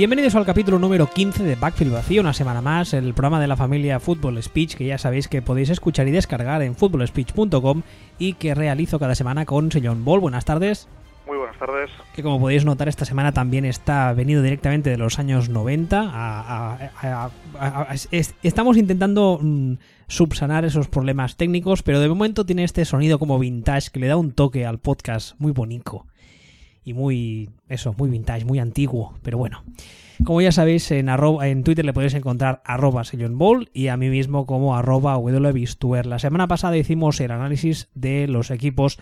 Bienvenidos al capítulo número 15 de Backfield Vacío, una semana más, el programa de la familia Football Speech, que ya sabéis que podéis escuchar y descargar en footballspeech.com y que realizo cada semana con señor Ball. Buenas tardes. Muy buenas tardes. Que como podéis notar, esta semana también está venido directamente de los años 90. estamos intentando mm, subsanar esos problemas técnicos, pero de momento tiene este sonido como vintage que le da un toque al podcast muy bonito y muy, eso, muy vintage, muy antiguo, pero bueno. Como ya sabéis, en, arroba, en Twitter le podéis encontrar arroba Ball y a mí mismo como arroba La semana pasada hicimos el análisis de los equipos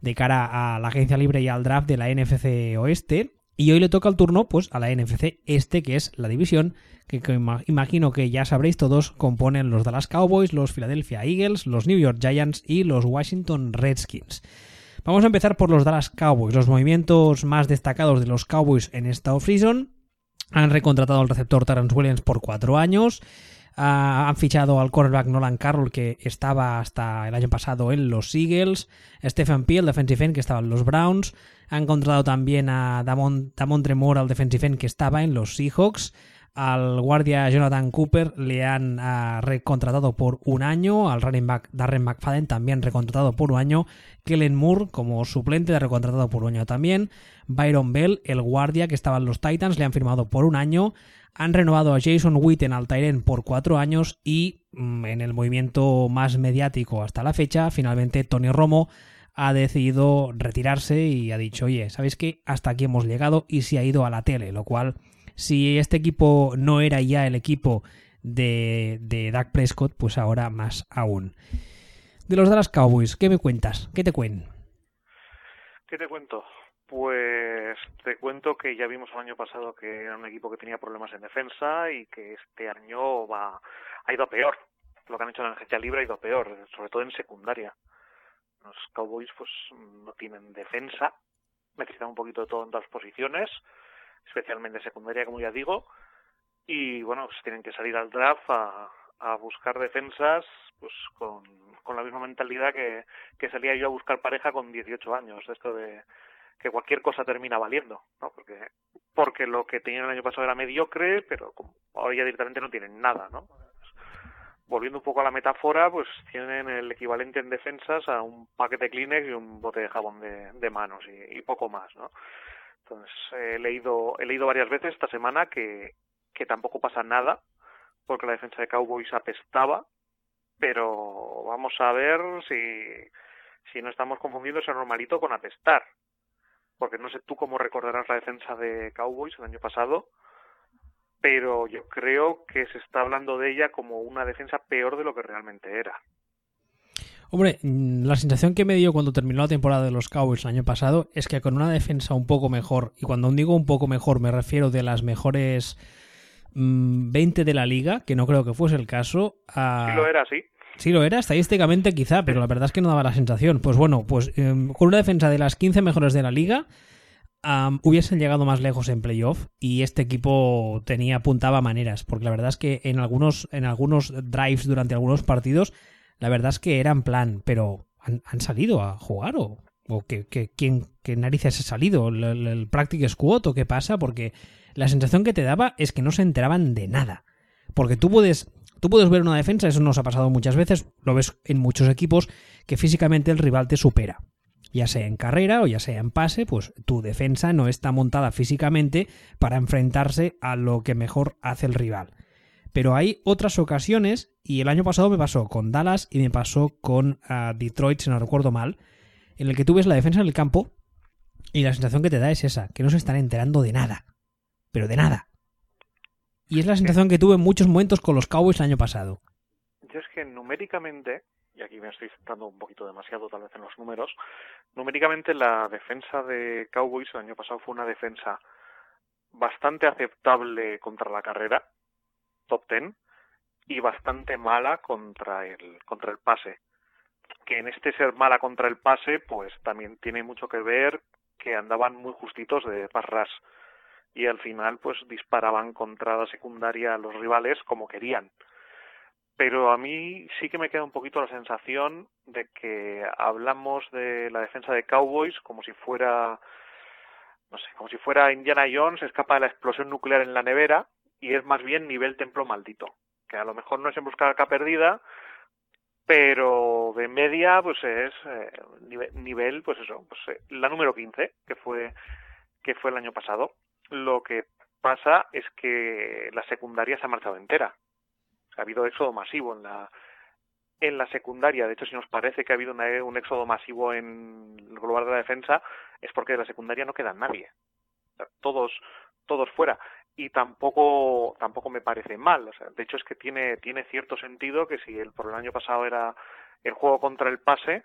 de cara a la agencia libre y al draft de la NFC Oeste. Y hoy le toca el turno pues a la NFC Este, que es la división que, que, imagino que ya sabréis todos componen los Dallas Cowboys, los Philadelphia Eagles, los New York Giants y los Washington Redskins. Vamos a empezar por los Dallas Cowboys. Los movimientos más destacados de los Cowboys en esta offseason han recontratado al receptor Terrence Williams por cuatro años. Ah, han fichado al cornerback Nolan Carroll, que estaba hasta el año pasado en los Eagles. Stephen Peel, defensive end, que estaba en los Browns. Han contratado también a Damon, Damon Tremor, al defensive end, que estaba en los Seahawks. Al guardia Jonathan Cooper le han ah, recontratado por un año. Al running back Darren McFadden también recontratado por un año. Kellen Moore como suplente le ha recontratado por un año también. Byron Bell, el guardia que estaba en los Titans, le han firmado por un año. Han renovado a Jason Witten al Tyren por cuatro años y mm, en el movimiento más mediático hasta la fecha, finalmente Tony Romo ha decidido retirarse y ha dicho, oye, ¿sabéis qué? Hasta aquí hemos llegado y se ha ido a la tele, lo cual si este equipo no era ya el equipo de, de Dak Prescott, pues ahora más aún. De los Dallas Cowboys, ¿qué me cuentas? ¿Qué te cuento? ¿Qué te cuento? Pues te cuento que ya vimos el año pasado que era un equipo que tenía problemas en defensa y que este año va ha ido peor. Lo que han hecho en la agencia libre ha ido peor, sobre todo en secundaria. Los Cowboys pues no tienen defensa, necesitan un poquito de todo en todas posiciones especialmente secundaria, como ya digo, y bueno, pues tienen que salir al draft a, a buscar defensas pues con, la misma mentalidad que, salía yo a buscar pareja con 18 años, esto de que cualquier cosa termina valiendo, ¿no? Porque, porque lo que tenían el año pasado era mediocre, pero como ahora ya directamente no tienen nada, ¿no? Volviendo un poco a la metáfora, pues tienen el equivalente en defensas a un paquete Kleenex y un bote de jabón de, de manos y, y poco más, ¿no? Entonces, he leído, he leído varias veces esta semana que, que tampoco pasa nada, porque la defensa de Cowboys apestaba, pero vamos a ver si, si no estamos confundiendo ese normalito con apestar. Porque no sé tú cómo recordarás la defensa de Cowboys el año pasado, pero yo creo que se está hablando de ella como una defensa peor de lo que realmente era. Hombre, mm, la sensación que me dio cuando terminó la temporada de los Cowboys el año pasado es que con una defensa un poco mejor, y cuando digo un poco mejor me refiero de las mejores 20 mm, de la liga, que no creo que fuese el caso. A... Sí lo era, sí. Sí lo era, estadísticamente quizá, pero la verdad es que no daba la sensación. Pues bueno, pues em, con una defensa de las 15 mejores de la liga, hubiesen llegado más lejos en playoff y este equipo tenía apuntaba maneras, porque la verdad es que en algunos, en algunos drives durante algunos partidos la verdad es que eran plan, pero ¿han, salido a jugar o, o que, quién qué narices ha salido? ¿El, el, practice squad o qué pasa? Porque la sensación que te daba es que no se enteraban de nada. Porque tú puedes, tú puedes ver una defensa, eso nos ha pasado muchas veces, lo ves en muchos equipos, que físicamente el rival te supera. Ya sea en carrera o ya sea en pase, pues tu defensa no está montada físicamente para enfrentarse a lo que mejor hace el rival. Pero hay otras ocasiones, y el año pasado me pasó con Dallas y me pasó con uh, Detroit, si no recuerdo mal, en el que tú ves la defensa en el campo y la sensación que te da es esa, que no se están enterando de nada. Pero de nada. Y es la sensación que tuve en muchos momentos con los Cowboys el año pasado. Yo es que numéricamente, y aquí me estoy centrando un poquito demasiado tal vez en los números, numéricamente la defensa de Cowboys el año pasado fue una defensa bastante aceptable contra la carrera, top ten y bastante mala contra el contra el pase. Que en este ser mala contra el pase pues también tiene mucho que ver que andaban muy justitos de parras y al final pues disparaban contra la secundaria a los rivales como querían. Pero a mí sí que me queda un poquito la sensación de que hablamos de la defensa de Cowboys como si fuera no sé, como si fuera Indiana Jones, escapa de la explosión nuclear en la nevera y es más bien nivel templo maldito, que a lo mejor no es en busca de acá perdida, pero de media pues es eh, nivel, pues eso, pues, eh, la número 15, que fue que fue el año pasado. Lo que pasa es que la secundaria se ha marchado entera. Ha habido éxodo masivo en la en la secundaria. De hecho, si nos parece que ha habido un éxodo masivo en el global de la defensa, es porque de la secundaria no queda nadie. Todos, todos fuera. Y tampoco, tampoco me parece mal. O sea, de hecho, es que tiene, tiene cierto sentido que si el, por el año pasado era el juego contra el pase,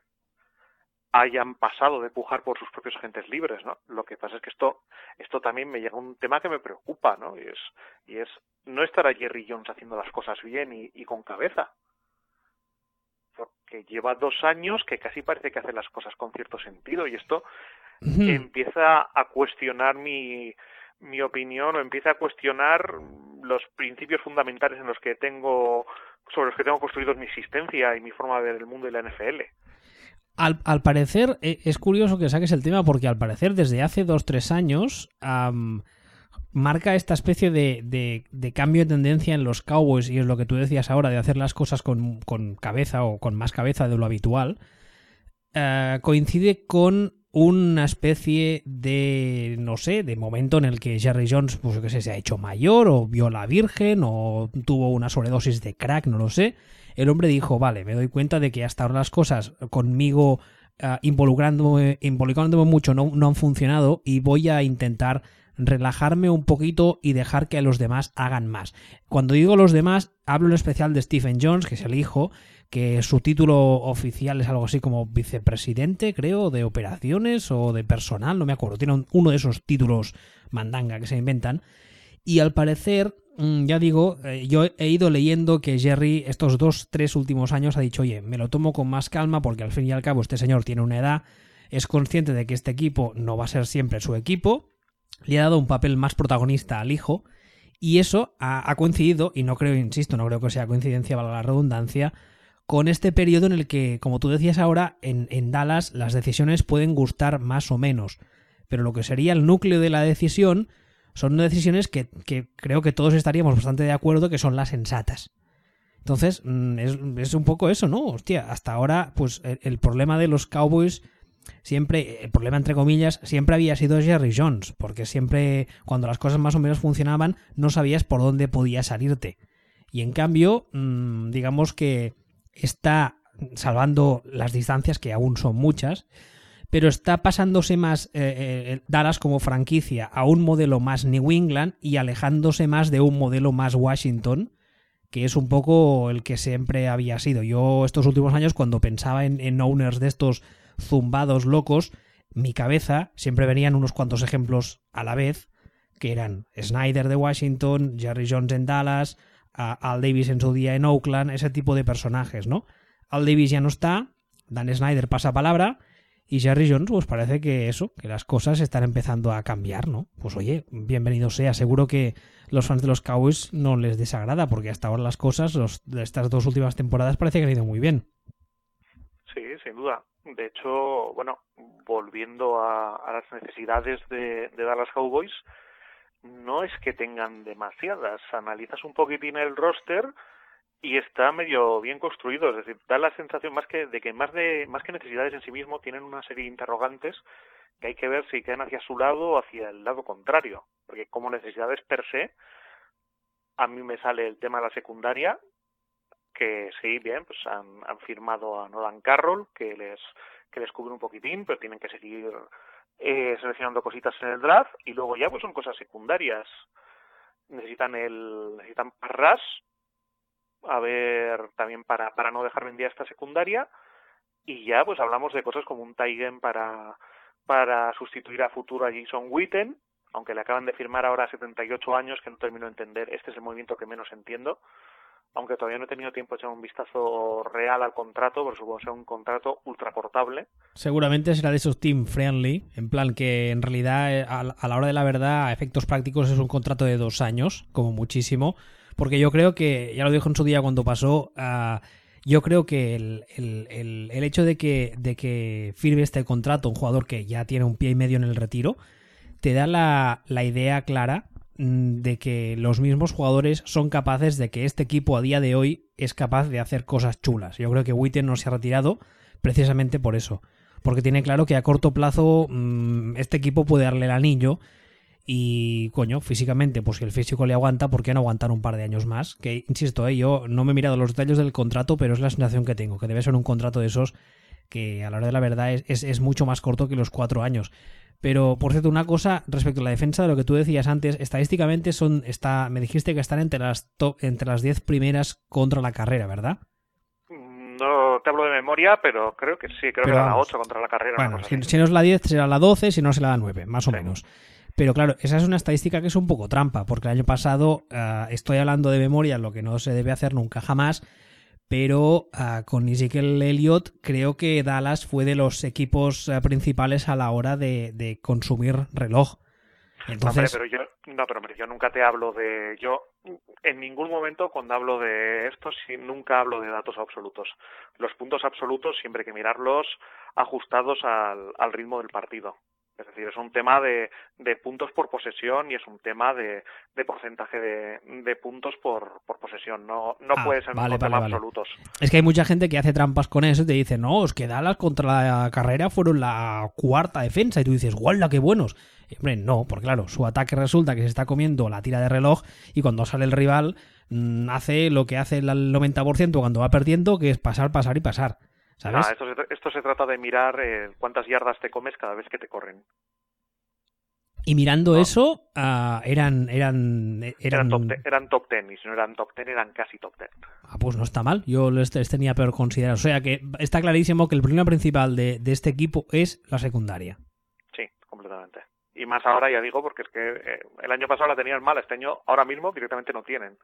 hayan pasado de pujar por sus propios agentes libres, ¿no? Lo que pasa es que esto, esto también me llega a un tema que me preocupa, ¿no? Y es, y es no estar a Jerry Jones haciendo las cosas bien y, y con cabeza porque lleva dos años que casi parece que hace las cosas con cierto sentido y esto empieza a cuestionar mi, mi opinión o empieza a cuestionar los principios fundamentales en los que tengo sobre los que tengo construidos mi existencia y mi forma de ver el mundo y la NFL. Al, al parecer, eh, es curioso que saques el tema porque al parecer desde hace dos, tres años marca esta especie de, de, cambio de tendencia en los Cowboys, y es lo que tú decías ahora, de hacer las cosas con, con cabeza o con más cabeza de lo habitual, eh, coincide con una especie de, no sé, de momento en el que Jerry Jones, pues que sé, se ha hecho mayor o vio la Virgen o tuvo una sobredosis de crack, no lo sé. El hombre dijo, vale, me doy cuenta de que hasta ahora las cosas conmigo uh, involucrándome, involucrándome mucho no, no han funcionado y voy a intentar relajarme un poquito y dejar que los demás hagan más. Cuando digo los demás, hablo en especial de Stephen Jones, que es el hijo, que su título oficial es algo así como vicepresidente, creo, de operaciones o de personal, no me acuerdo, tiene uno de esos títulos mandanga que se inventan. Y al parecer, mm, ya digo, eh, yo he ido leyendo que Jerry estos dos, tres últimos años ha dicho, oye, me lo tomo con más calma porque al fin y al cabo este señor tiene una edad, es consciente de que este equipo no va a ser siempre su equipo, le ha dado un papel más protagonista al hijo y eso ha, coincidido, y no creo, insisto, no creo que sea coincidencia, valga la redundancia, con este periodo en el que, como tú decías ahora, en, en Dallas las decisiones pueden gustar más o menos, pero lo que sería el núcleo de la decisión son decisiones que, que, creo que todos estaríamos bastante de acuerdo que son las sensatas. Entonces, mm, es, es, un poco eso, ¿no? Hostia, hasta ahora, pues el problema de los Cowboys siempre, el problema entre comillas, siempre había sido Jerry Jones, porque siempre, cuando las cosas más o menos funcionaban, no sabías por dónde podía salirte. Y en cambio, mm, digamos que está salvando las distancias, que aún son muchas, pero está pasándose más eh, eh, Dallas como franquicia a un modelo más New England y alejándose más de un modelo más Washington, que es un poco el que siempre había sido. Yo estos últimos años, cuando pensaba en, en owners de estos zumbados locos, mi cabeza siempre venían unos cuantos ejemplos a la vez, que eran Snyder de Washington, Jerry Jones en Dallas, Al Davis en su día en Oakland, ese tipo de personajes, ¿no? Al Davis ya no está, Dan Snyder pasa palabra, y Jerry Jones, pues parece que eso, que las cosas están empezando a cambiar, ¿no? Pues oye, bienvenido sea. Seguro que los fans de los Cowboys no les desagrada, porque hasta ahora las cosas, los, estas dos últimas temporadas, parece que han ido muy bien. Sí, sin duda. De hecho, bueno, volviendo a, las necesidades de, Dallas Cowboys, no es que tengan demasiadas. Analizas un poquitín el roster y está medio bien construido, es decir, da la sensación más que de que más de más que necesidades en sí mismo tienen una serie de interrogantes que hay que ver si quedan hacia su lado o hacia el lado contrario, porque como necesidades per se a mí me sale el tema de la secundaria que sí, bien, pues han, han firmado a Nolan Carroll, que les, que les cubre un poquitín, pero tienen que seguir eh, seleccionando cositas en el draft, y luego ya pues son cosas secundarias. Necesitan el, necesitan Parras, a ver, también para, para no dejar vendida esta secundaria, y ya pues hablamos de cosas como un Taigen para, para sustituir a futuro a Jason Witten, aunque le acaban de firmar ahora a 78 años, que no termino de entender, este es el movimiento que menos entiendo, aunque todavía no he tenido tiempo de echar un vistazo real al contrato, pero supongo que un contrato ultra portable. Seguramente será de esos team friendly, en plan que en realidad eh, a la hora de la verdad, a efectos prácticos, es un contrato de dos años, como muchísimo, porque yo creo que, ya lo dijo en su día cuando pasó, uh, yo creo que el, el, el, hecho de que, de que firme este contrato un jugador que ya tiene un pie y medio en el retiro, te da la, la idea clara de que los mismos jugadores son capaces de que este equipo a día de hoy es capaz de hacer cosas chulas. Yo creo que Witten no se ha retirado precisamente por eso. Porque tiene claro que a corto plazo mm, este equipo puede darle el anillo y, coño, físicamente, pues si el físico le aguanta, ¿por qué no aguantar un par de años más? Que, insisto, eh, yo no me he mirado los detalles del contrato, pero es la sensación que tengo, que debe ser un contrato de esos que a la hora de la verdad es, es, mucho más corto que los cuatro años. Pero, por cierto, una cosa respecto a la defensa de lo que tú decías antes, estadísticamente son, está, me dijiste que están entre las top, entre las diez primeras contra la carrera, ¿verdad? No te hablo de memoria, pero creo que sí, creo que era la 8 contra la carrera. Bueno, si, si, no es la 10, será la 12, si no será la 9, más o menos. Pero claro, esa es una estadística que es un poco trampa, porque el año pasado, uh, estoy hablando de memoria, lo que no se debe hacer nunca jamás, pero uh, con Ezekiel Elliott creo que Dallas fue de los equipos uh, principales a la hora de, de consumir reloj. Entonces... No, pero yo, no, pero yo nunca te hablo de... Yo en ningún momento cuando hablo de esto sí, nunca hablo de datos absolutos. Los puntos absolutos siempre hay que mirarlos ajustados al, al ritmo del partido. Es decir, es un tema de, de puntos por posesión y es un tema de, de porcentaje de, de, puntos por, por posesión. No, no ah, puede ser vale, un vale, tema vale. absolutos. Es que hay mucha gente que hace trampas con eso y te dice, no, es que Dallas contra la carrera fueron la cuarta defensa. Y tú dices, ¡guau, qué buenos! Y, hombre, no, porque claro, su ataque resulta que se está comiendo la tira de reloj y cuando sale el rival mmm, hace lo que hace el 90% cuando va perdiendo, que es pasar, pasar y pasar. ¿Sabes? Ah, esto, se, esto, se, trata de mirar eh, cuántas yardas te comes cada vez que te corren. Y mirando eso, uh, eran, eran, eran... Eran, top ten, eran top ten, y si no eran top ten, eran casi top ten. Ah, pues no está mal. Yo les, les tenía peor considerado. O sea que está clarísimo que el problema principal de, de, este equipo es la secundaria. Sí, completamente. Y más ahora, ya digo, porque es que eh, el año pasado la tenían mal, este año ahora mismo directamente no tienen.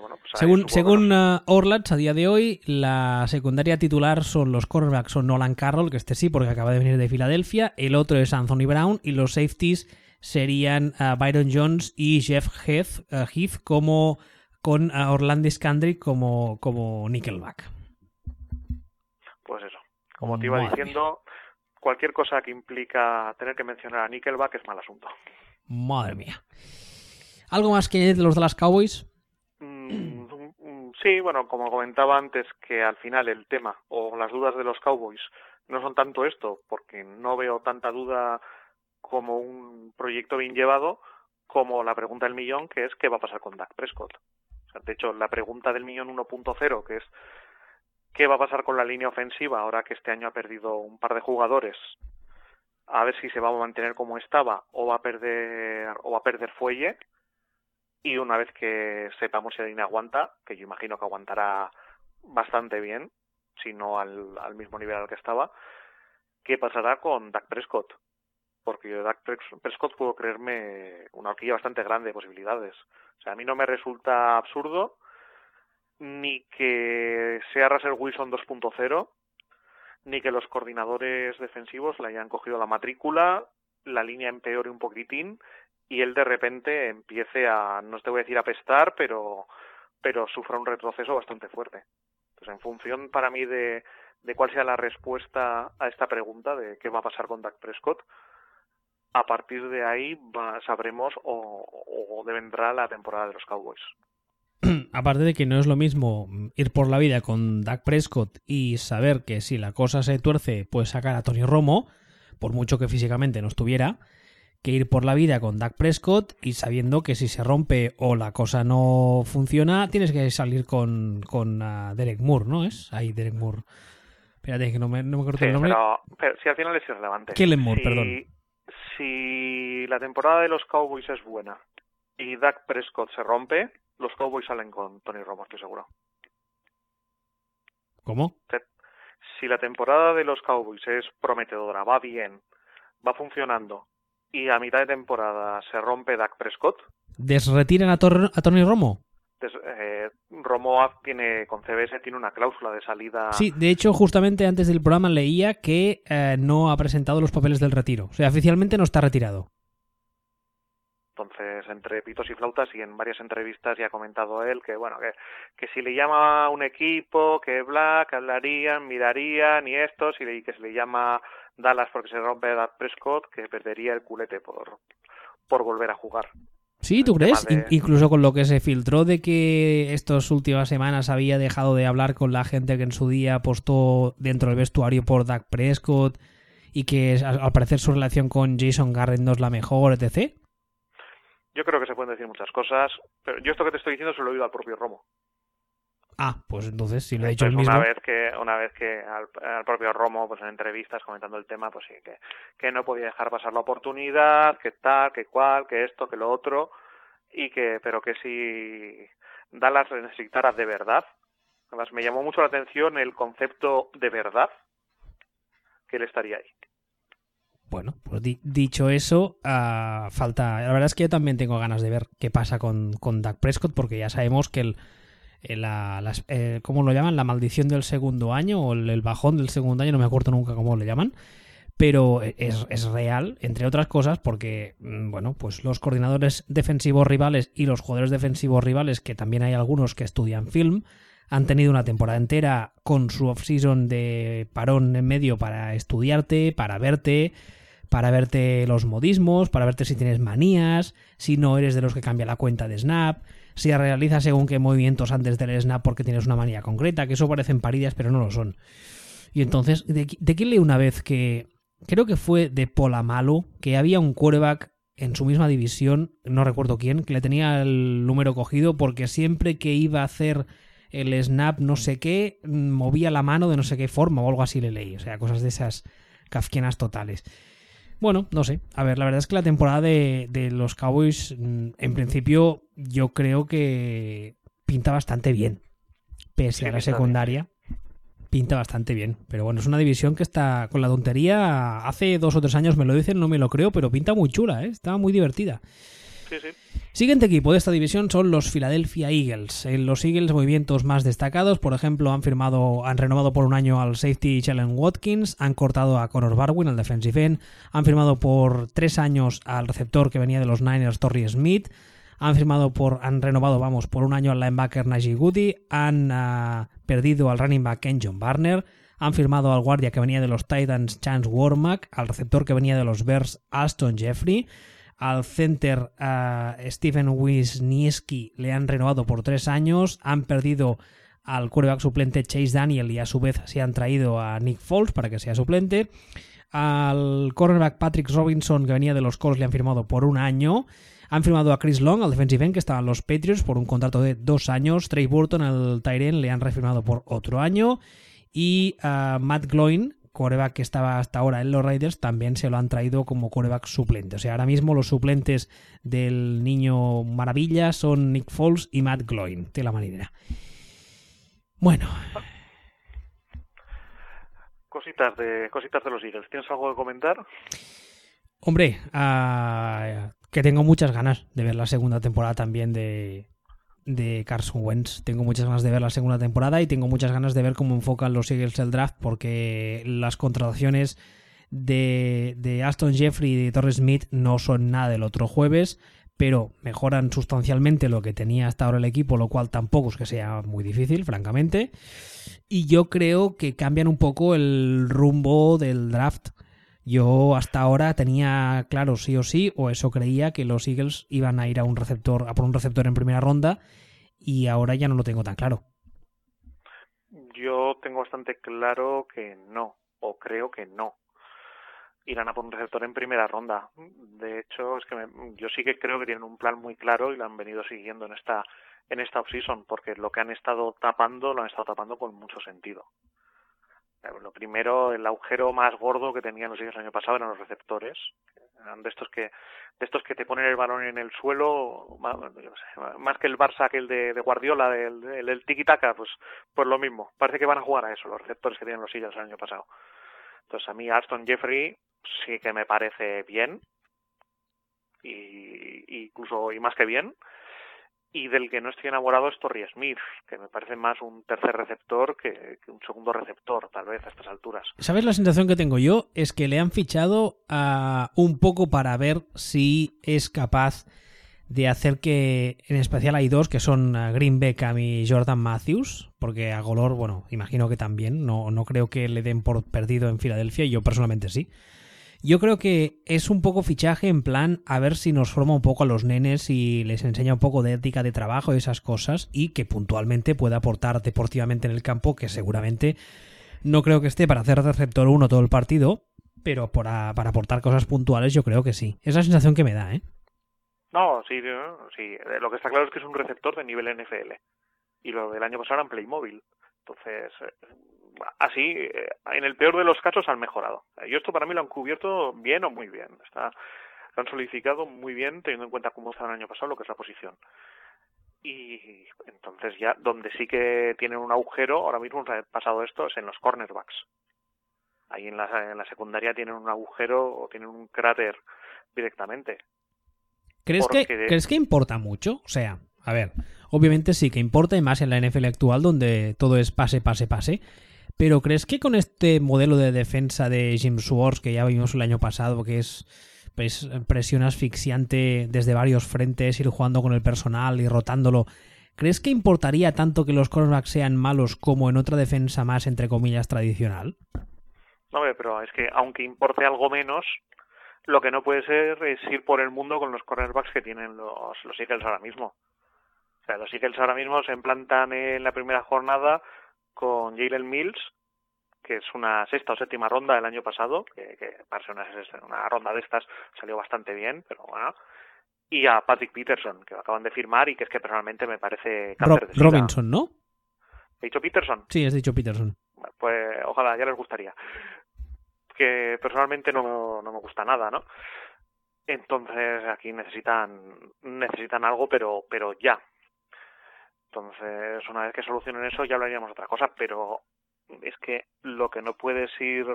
Bueno, pues según según uh, Orlats, a día de hoy, la secundaria titular son los cornerbacks, son Nolan Carroll, que este sí, porque acaba de venir de Filadelfia, el otro es Anthony Brown, y los safeties serían uh, Byron Jones y Jeff Heath, uh, Heath como con Orlando Scandrick como, como Nickelback. Pues eso, como te iba Madre diciendo, mía. cualquier cosa que implica tener que mencionar a Nickelback es mal asunto. Madre mía. ¿Algo más que de los de las Cowboys? Sí, bueno, como comentaba antes, que al final el tema o las dudas de los Cowboys no son tanto esto, porque no veo tanta duda como un proyecto bien llevado, como la pregunta del millón, que es qué va a pasar con Dak Prescott. De hecho, la pregunta del millón 1.0, que es qué va a pasar con la línea ofensiva ahora que este año ha perdido un par de jugadores, a ver si se va a mantener como estaba o va a perder o va a perder fuelle y una vez que sepamos si Adina aguanta, que yo imagino que aguantará bastante bien, si no al, al mismo nivel al que estaba, ¿qué pasará con Dak Prescott? Porque yo de Dak Prescott puedo creerme una horquilla bastante grande de posibilidades. O sea, a mí no me resulta absurdo ni que sea Russell Wilson 2.0, ni que los coordinadores defensivos le hayan cogido la matrícula, la línea empeore un poquitín y él de repente empiece a, no te voy a decir a pestar, pero, pero sufra un retroceso bastante fuerte. Entonces, en función para mí de, de cuál sea la respuesta a esta pregunta de qué va a pasar con Dak Prescott, a partir de ahí va, sabremos o, o vendrá la temporada de los Cowboys. Aparte de que no es lo mismo ir por la vida con Dak Prescott y saber que si la cosa se tuerce, puedes sacar a Tony Romo, por mucho que físicamente no estuviera, que ir por la vida con Dak Prescott y sabiendo que si se rompe o la cosa no funciona, tienes que salir con, con uh, Derek Moore, ¿no? Es ahí Derek Moore. Espérate, que no me, no me acuerdo sí, el nombre. Pero, pero si al final es irrelevante. Kellen Moore, si, perdón. Si la temporada de los Cowboys es buena y Dak Prescott se rompe, los Cowboys salen con Tony Romo, estoy seguro. ¿Cómo? Si la temporada de los Cowboys es prometedora, va bien, va funcionando y a mitad de temporada se rompe Dak Prescott. ¿Desretiran a, Tor a Tony Romo? Des eh, Romo tiene, con CBS tiene una cláusula de salida. Sí, de hecho, justamente antes del programa leía que eh, no ha presentado los papeles del retiro. O sea, oficialmente no está retirado. Entonces, entre pitos y flautas y en varias entrevistas ya ha comentado él que, bueno, que, que si le llama a un equipo, que Black, hablarían, mirarían y esto, si le, que se le llama Dallas porque se rompe a Prescott que perdería el culete por, por volver a jugar. Sí, ¿tú crees? Incluso con lo que se filtró de que estas últimas semanas había dejado de hablar con la gente que en su día apostó dentro del vestuario por Dak Prescott y que al parecer su relación con Jason Garrett no es la mejor, etc. Yo creo que se pueden decir muchas cosas, pero yo esto que te estoy diciendo se lo he oído al propio Romo. Ah, pues entonces si lo ha dicho el mismo. Una vez que, una vez que al, propio Romo, pues en entrevistas comentando el tema, pues sí, que, que no podía dejar pasar la oportunidad, que tal, que cual, que esto, que lo otro, y que, pero que si Dallas necesitara de verdad, además me llamó mucho la atención el concepto de verdad, que él estaría ahí. Bueno, pues dicho eso, uh, falta. La verdad es que yo también tengo ganas de ver qué pasa con, con Dak Prescott, porque ya sabemos que el, eh, la, eh, ¿cómo lo llaman? La maldición del segundo año o el, bajón del segundo año, no me acuerdo nunca cómo lo llaman, pero es, es, real, entre otras cosas, porque, mm, bueno, pues los coordinadores defensivos rivales y los jugadores defensivos rivales, que también hay algunos que estudian film, han tenido una temporada entera con su off-season de parón en medio para estudiarte, para verte, para verte los modismos, para verte si tienes manías, si no eres de los que cambia la cuenta de Snap, si realizas según qué movimientos antes del Snap porque tienes una manía concreta, que eso parecen paridas pero no lo son. Y entonces, ¿de, quién leí una vez que creo que fue de Polamalo, que había un quarterback en su misma división, no recuerdo quién, que le tenía el número cogido porque siempre que iba a hacer el snap no sé qué, movía la mano de no sé qué forma o algo así le leí. O sea, cosas de esas kafkianas totales. Bueno, no sé. A ver, la verdad es que la temporada de, los Cowboys, mm, en principio, yo creo que pinta bastante bien. Pese a la secundaria, pinta bastante bien. Pero bueno, es una división que está con la tontería. Hace dos o tres años me lo dicen, no me lo creo, pero pinta muy chula, ¿eh? Está muy divertida. Siguiente equipo de esta división son los Philadelphia Eagles. En los Eagles, movimientos más destacados, por ejemplo, han firmado, han renovado por un año al safety Chellen Watkins, han cortado a Connor Barwin, al defensive end, han firmado por tres años al receptor que venía de los Niners, Torrey Smith, han firmado por, han renovado, vamos, por un año al linebacker Najee Goody, han ah, perdido al running back Ken John Barner, han firmado al guardia que venía de los Titans Chance Warmack, al receptor que venía de los Bears Aston Jeffrey, al center a Stephen Wisniewski le han renovado por tres años. Han perdido al quarterback suplente Chase Daniel y a su vez se han traído a Nick Foles para que sea suplente. Al cornerback Patrick Robinson, que venía de los Colts, le han firmado por un año. Han firmado a Chris Long, al defensive end, que estaba en los Patriots, por un contrato de dos años. Trey Burton, al Tyren, le han refirmado por otro año. Y a Matt Gloin, coreback que estaba hasta ahora en los Raiders también se lo han traído como coreback suplente. O sea, ahora mismo los suplentes del niño maravilla son Nick Foles y Matt Gloin, de la marinera. Bueno. Cositas de, cositas de los Eagles. ¿Tienes algo que comentar? Hombre, ah, que tengo muchas ganas de ver la segunda temporada también de, de Carson Wentz. Tengo muchas ganas de ver la segunda temporada y tengo muchas ganas de ver cómo enfocan los Eagles el draft porque las contrataciones de, de Aston Jeffrey y de Torres Smith no son nada del otro jueves, pero mejoran sustancialmente lo que tenía hasta ahora el equipo, lo cual tampoco es que sea muy difícil, francamente. Y yo creo que cambian un poco el rumbo del draft yo hasta ahora tenía claro sí o sí, o eso creía, que los Eagles iban a ir a un receptor, a por un receptor en primera ronda, y ahora ya no lo tengo tan claro. Yo tengo bastante claro que no, o creo que no. Irán a por un receptor en primera ronda. De hecho, es que yo sí que creo que tienen un plan muy claro y lo han venido siguiendo en esta en esta offseason, porque lo que han estado tapando lo han estado tapando con mucho sentido. Lo primero, el agujero más gordo que tenían los Eagles el año pasado eran los receptores. Eran de estos que de estos que te ponen el balón en el suelo, más, que el Barça que el de, Guardiola, del, el, tiki-taka, pues, pues lo mismo. Parece que van a jugar a eso, los receptores que tienen los Eagles el año pasado. Entonces a mí Aston Jeffrey sí que me parece bien, y incluso y más que bien y del que no estoy enamorado es Torrey Smith, que me parece más un tercer receptor que, un segundo receptor, tal vez a estas alturas. ¿Sabes la sensación que tengo yo? Es que le han fichado a un poco para ver si es capaz de hacer que, en especial hay dos que son uh, Green Beckham y Jordan Matthews, porque a Golor, bueno, imagino que también, no, no creo que le den por perdido en Filadelfia, yo personalmente sí. Yo creo que es un poco fichaje en plan a ver si nos forma un poco a los nenes y les enseña un poco de ética de trabajo y esas cosas y que puntualmente pueda aportar deportivamente en el campo, que seguramente no creo que esté para hacer receptor 1 todo el partido, pero para, para aportar cosas puntuales yo creo que sí. Es la sensación que me da, ¿eh? No, sí, sí. Lo que está claro es que es un receptor de nivel NFL. Y lo del año pasado era en Playmobil. Entonces, eh, así, eh, en el peor de los casos han mejorado. Y esto para mí lo han cubierto bien o muy bien. Está, lo han solidificado muy bien teniendo en cuenta cómo estaba el año pasado, lo que es la posición. Y entonces ya, donde sí que tienen un agujero, ahora mismo ha pasado esto, es en los cornerbacks. Ahí en la, en la secundaria tienen un agujero o tienen un cráter directamente. ¿Crees, que, ¿Crees que importa mucho? O sea, a ver, obviamente sí que importa y más en la NFL actual donde todo es pase, pase, pase. Pero ¿crees que con este modelo de defensa de Jim Swords que ya vimos el año pasado, que es pues, presión asfixiante desde varios frentes, ir jugando con el personal y rotándolo, ¿crees que importaría tanto que los cornerbacks sean malos como en otra defensa más, entre comillas, tradicional? No, pero es que aunque importe algo menos, lo que no puede ser es ir por el mundo con los cornerbacks que tienen los, los Eagles ahora mismo. O sea, los Eagles ahora mismo se implantan en la primera jornada con Jalen Mills, que es una sexta o séptima ronda del año pasado, que, que para ser una, una, ronda de estas salió bastante bien, pero bueno. Y a Patrick Peterson, que lo acaban de firmar y que es que personalmente me parece Rob, Robinson, ¿no? ¿He dicho Peterson? Sí, has dicho Peterson. Pues ojalá, ya les gustaría que personalmente no, no me gusta nada, ¿no? Entonces aquí necesitan necesitan algo, pero pero ya. Entonces una vez que solucionen eso ya hablaríamos de otra cosa, pero es que lo que no puedes ir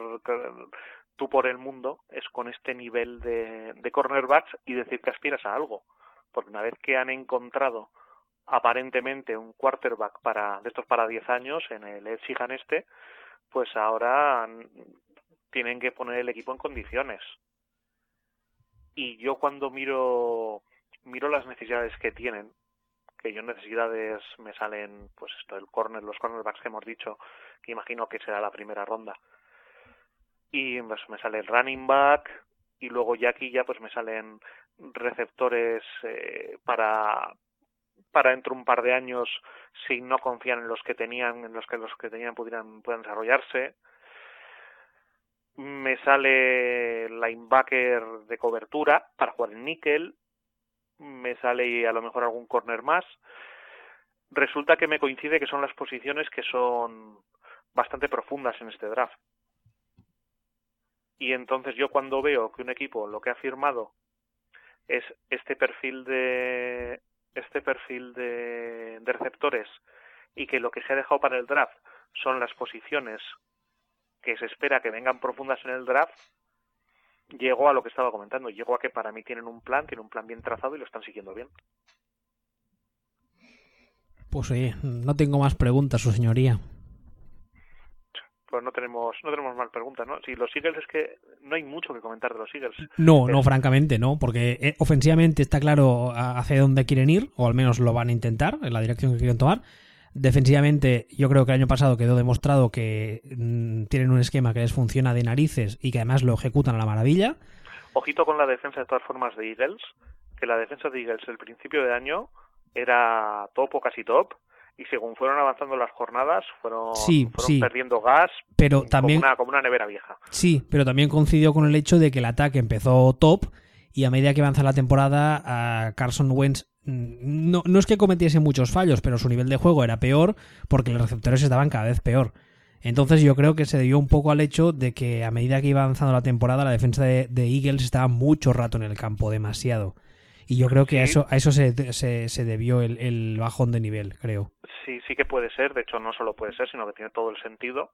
tú por el mundo es con este nivel de, cornerbacks y decir que aspiras a algo, porque una vez que han encontrado aparentemente un quarterback para de estos para 10 años en el Exigan este, pues ahora tienen que poner el equipo en condiciones. Y yo cuando miro miro las necesidades que tienen, yo necesidades me salen, pues esto, el corner, los cornerbacks que hemos dicho, que imagino que será la primera ronda. Y pues me sale el running back, y luego ya aquí ya pues me salen receptores eh, para para dentro de un par de años si no confían en los que tenían en los que los que tenían pudieran puedan desarrollarse me sale linebacker de cobertura para jugar en níquel, me sale a lo mejor algún corner más. Resulta que me coincide que son las posiciones que son bastante profundas en este draft. Y entonces yo cuando veo que un equipo lo que ha firmado es este perfil de este perfil de, de receptores y que lo que se ha dejado para el draft son las posiciones que se espera que vengan profundas en el draft, llegó a lo que estaba comentando, llegó a que para mí tienen un plan, tienen un plan bien trazado y lo están siguiendo bien. Pues oye, no tengo más preguntas, su señoría. Pues no tenemos, no tenemos más preguntas, ¿no? Si los Eagles es que no hay mucho que comentar de los Eagles. No, no, francamente, no, porque eh, ofensivamente está claro hacia dónde quieren ir, o al menos lo van a intentar, en la dirección que quieren tomar. Defensivamente, yo creo que el año pasado quedó demostrado que mm, tienen un esquema que les funciona de narices y que además lo ejecutan a la maravilla. Ojito con la defensa de todas formas de Eagles, que la defensa de Eagles el principio de año era top o casi top, y según fueron avanzando las jornadas, fueron, perdiendo gas pero también, como, una, como una nevera vieja. Sí, pero también coincidió con el hecho de que el ataque empezó top y a medida que avanza la temporada, a Carson Wentz no, no es que cometiese muchos fallos, pero su nivel de juego era peor porque los receptores estaban cada vez peor. Entonces yo creo que se debió un poco al hecho de que a medida que iba avanzando la temporada la defensa de, Eagles estaba mucho rato en el campo, demasiado. Y yo creo que a eso, a eso se, se, debió el, el, bajón de nivel, creo. Sí, sí que puede ser. De hecho, no solo puede ser, sino que tiene todo el sentido.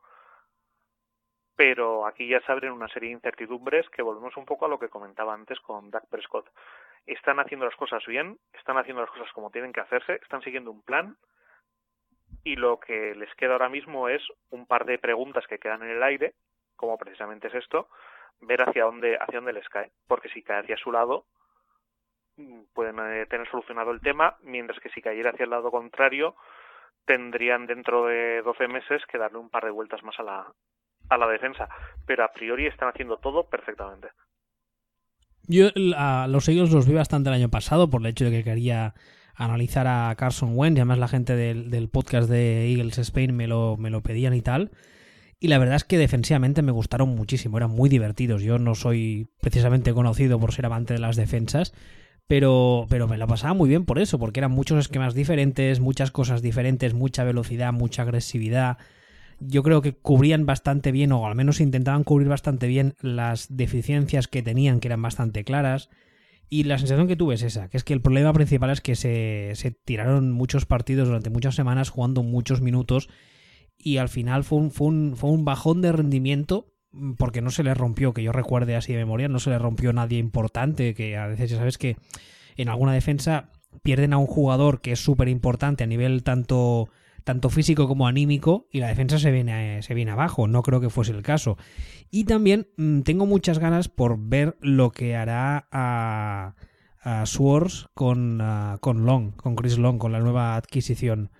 Pero aquí ya se abren una serie de incertidumbres que volvemos un poco a lo que comentaba antes con Dak Prescott están haciendo las cosas bien, están haciendo las cosas como tienen que hacerse, están siguiendo un plan y lo que les queda ahora mismo es un par de preguntas que quedan en el aire, como precisamente es esto, ver hacia dónde hacia dónde les cae, porque si cae hacia su lado pueden eh, tener solucionado el tema, mientras que si cayera hacia el lado contrario, tendrían dentro de 12 meses que darle un par de vueltas más a la, a la defensa. Pero a priori están haciendo todo perfectamente. Yo a los ellos los vi bastante el año pasado por el hecho de que quería analizar a Carson Wentz y además la gente del, del podcast de Eagles Spain me lo, me lo pedían y tal. Y la verdad es que defensivamente me gustaron muchísimo, eran muy divertidos. Yo no soy precisamente conocido por ser amante de las defensas, pero, pero me la pasaba muy bien por eso, porque eran muchos esquemas diferentes, muchas cosas diferentes, mucha velocidad, mucha agresividad. Yo creo que cubrían bastante bien, o al menos intentaban cubrir bastante bien las deficiencias que tenían, que eran bastante claras. Y la sensación que tuve es esa, que es que el problema principal es que se, se tiraron muchos partidos durante muchas semanas jugando muchos minutos y al final fue un, fue un, fue un bajón de rendimiento porque no se le rompió, que yo recuerde así de memoria, no se le rompió nadie importante, que a veces ya sabes que en alguna defensa pierden a un jugador que es súper importante a nivel tanto, tanto físico como anímico y la defensa se viene, se viene abajo, no creo que fuese el caso. Y también mmm, tengo muchas ganas por ver lo que hará a, a Swords con, uh, con Long, con Chris Long, con la nueva adquisición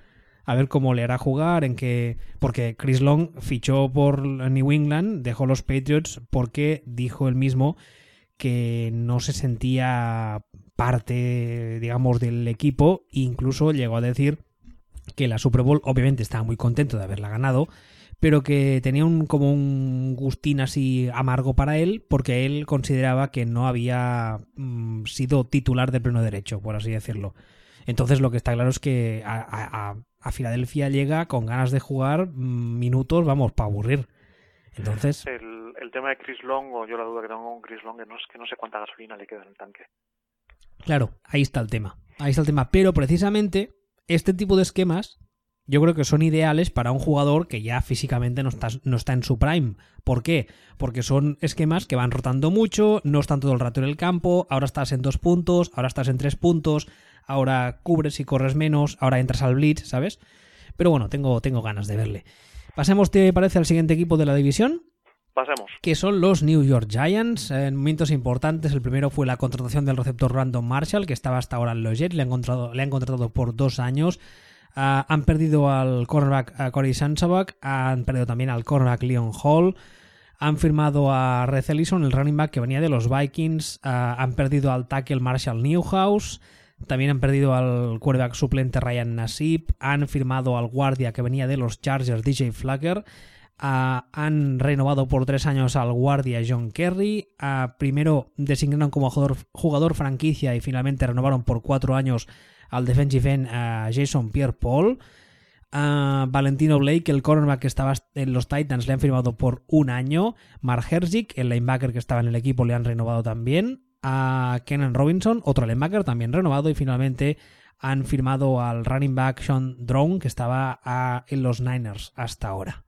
a ver cómo le hará jugar, en qué... Porque Chris Long fichó por New England, dejó los Patriots porque dijo él mismo que no se sentía parte, digamos, del equipo, incluso llegó a decir que la Super Bowl obviamente estaba muy contento de haberla ganado, pero que tenía un como un gustín así amargo para él porque él consideraba que no había mm, sido titular de pleno derecho, por así decirlo. Entonces lo que está claro es que a, a, a Filadelfia llega con ganas de jugar mm, minutos, vamos, para aburrir. Entonces. El, el, tema de Chris Long, o yo la duda que tengo con Chris Long, no, es que no sé cuánta gasolina le queda en el tanque. Claro, ahí está el tema. Ahí está el tema. Pero precisamente este tipo de esquemas yo creo que son ideales para un jugador que ya físicamente no está, no está en su prime. ¿Por qué? Porque son esquemas que van rotando mucho, no están todo el rato en el campo, ahora estás en dos puntos, ahora estás en tres puntos, ahora cubres y corres menos, ahora entras al blitz, ¿sabes? Pero bueno, tengo, tengo ganas de verle. Pasemos, ¿te parece, al siguiente equipo de la división? Pasemos. Que son los New York Giants. En momentos importantes, el primero fue la contratación del receptor Random Marshall, que estaba hasta ahora en los Jets, le han contratado, le han contratado por dos años. Uh, han perdido al cornerback uh, Corey Sansabak, han perdido también al cornerback Leon Hall, han firmado a Red Ellison, el running back que venía de los Vikings, uh, han perdido al tackle Marshall Newhouse, también han perdido al quarterback suplente Ryan Nassib, han firmado al guardia que venía de los Chargers DJ Flagger, han renovado por tres años al guardia John Kerry, primero designaron como jugador, franquicia y finalmente renovaron por cuatro años al defensive end a Jason Pierre-Paul. A Valentino Blake, el cornerback que estaba en los Titans, le han firmado por un año. Mark Herzik, el linebacker que estaba en el equipo, le han renovado también. A Kenan Robinson, otro linebacker, también renovado. Y finalmente han firmado al running back Sean Drone, que estaba en los Niners hasta ahora.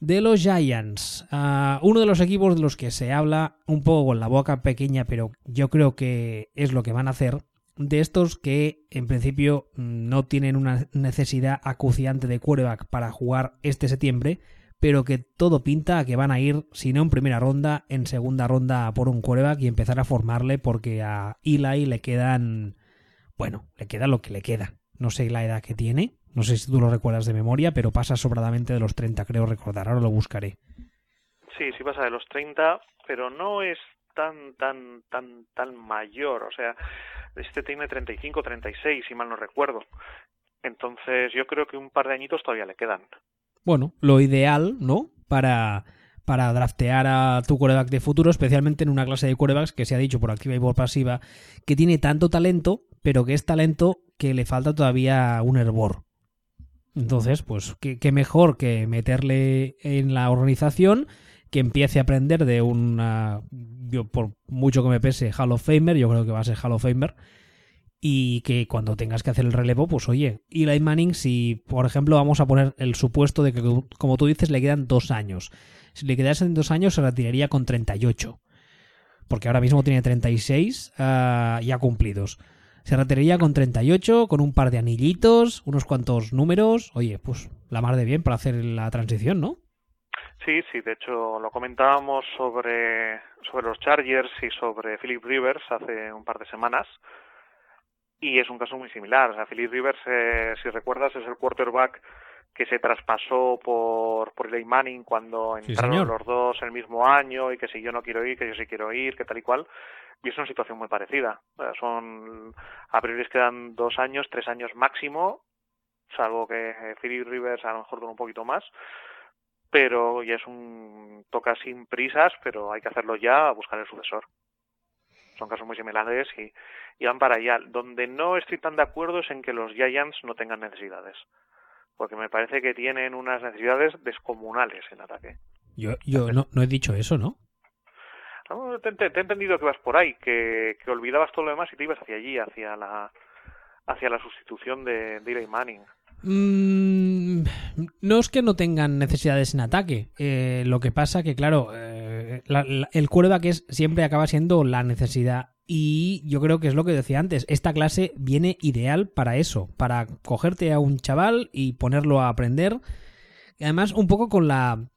De los Giants, uh, uno de los equipos de los que se habla un poco con la boca pequeña, pero yo creo que es lo que van a hacer, de estos que en principio no tienen una necesidad acuciante de quarterback para jugar este septiembre, pero que todo pinta a que van a ir, si no en primera ronda, en segunda ronda por un quarterback y empezar a formarle porque a Eli le quedan, bueno, le queda lo que le queda. No sé la edad que tiene, no sé si tú lo recuerdas de memoria, pero pasa sobradamente de los 30, creo recordar, ahora lo buscaré. Sí, sí pasa de los 30, pero no es tan, tan, tan, tan mayor, o sea, este tiene 35, 36, si mal no recuerdo. Entonces yo creo que un par de añitos todavía le quedan. Bueno, lo ideal, ¿no? Para, para draftear a tu quarterback de futuro, especialmente en una clase de quarterbacks que se ha dicho por activa y por pasiva, que tiene tanto talento, pero que es talento que le falta todavía un hervor. Entonces, pues, qué, mejor que meterle en la organización, que empiece a aprender de una yo por mucho que me pese Hall of Famer, yo creo que va a ser Hall of Famer, y que cuando tengas que hacer el relevo, pues oye, Eli Manning, si por ejemplo vamos a poner el supuesto de que, como tú dices, le quedan dos años. Si le quedasen dos años, se retiraría con 38. Porque ahora mismo tiene 36 uh, ya cumplidos. Se retiraría con 38, con un par de anillitos, unos cuantos números. Oye, pues la mar de bien para hacer la transición, ¿no? Sí, sí, de hecho lo comentábamos sobre, sobre los Chargers y sobre Philip Rivers hace un par de semanas Y es un caso muy similar. O sea, Philip Rivers, eh, si recuerdas, es el quarterback que se traspasó por, por Eli Manning cuando entraron los dos el mismo año y que si yo no quiero ir, que yo sí quiero ir, que tal y cual. Y es una situación muy parecida. Son, a priori quedan dos años, tres años máximo, salvo que Philip Rivers a lo mejor dura un poquito más. Pero ya es un toca sin prisas, pero hay que hacerlo ya a buscar el sucesor. Son casos muy similares y, y van para allá. Donde no estoy tan de acuerdo es en que los Giants no tengan necesidades porque me parece que tienen unas necesidades descomunales en ataque. Yo, yo no, no he dicho eso, ¿no? No, te, he entendido que vas por ahí, que, que, olvidabas todo lo demás y te ibas hacia allí, hacia la hacia la sustitución de, de Eli Manning. Mm, no es que no tengan necesidades en ataque. Eh, lo que pasa que, claro, eh, el quarterback es, siempre acaba siendo la necesidad y yo creo que es lo que decía antes, esta clase viene ideal para eso, para cogerte a un chaval y ponerlo a aprender. Y además, un poco con la.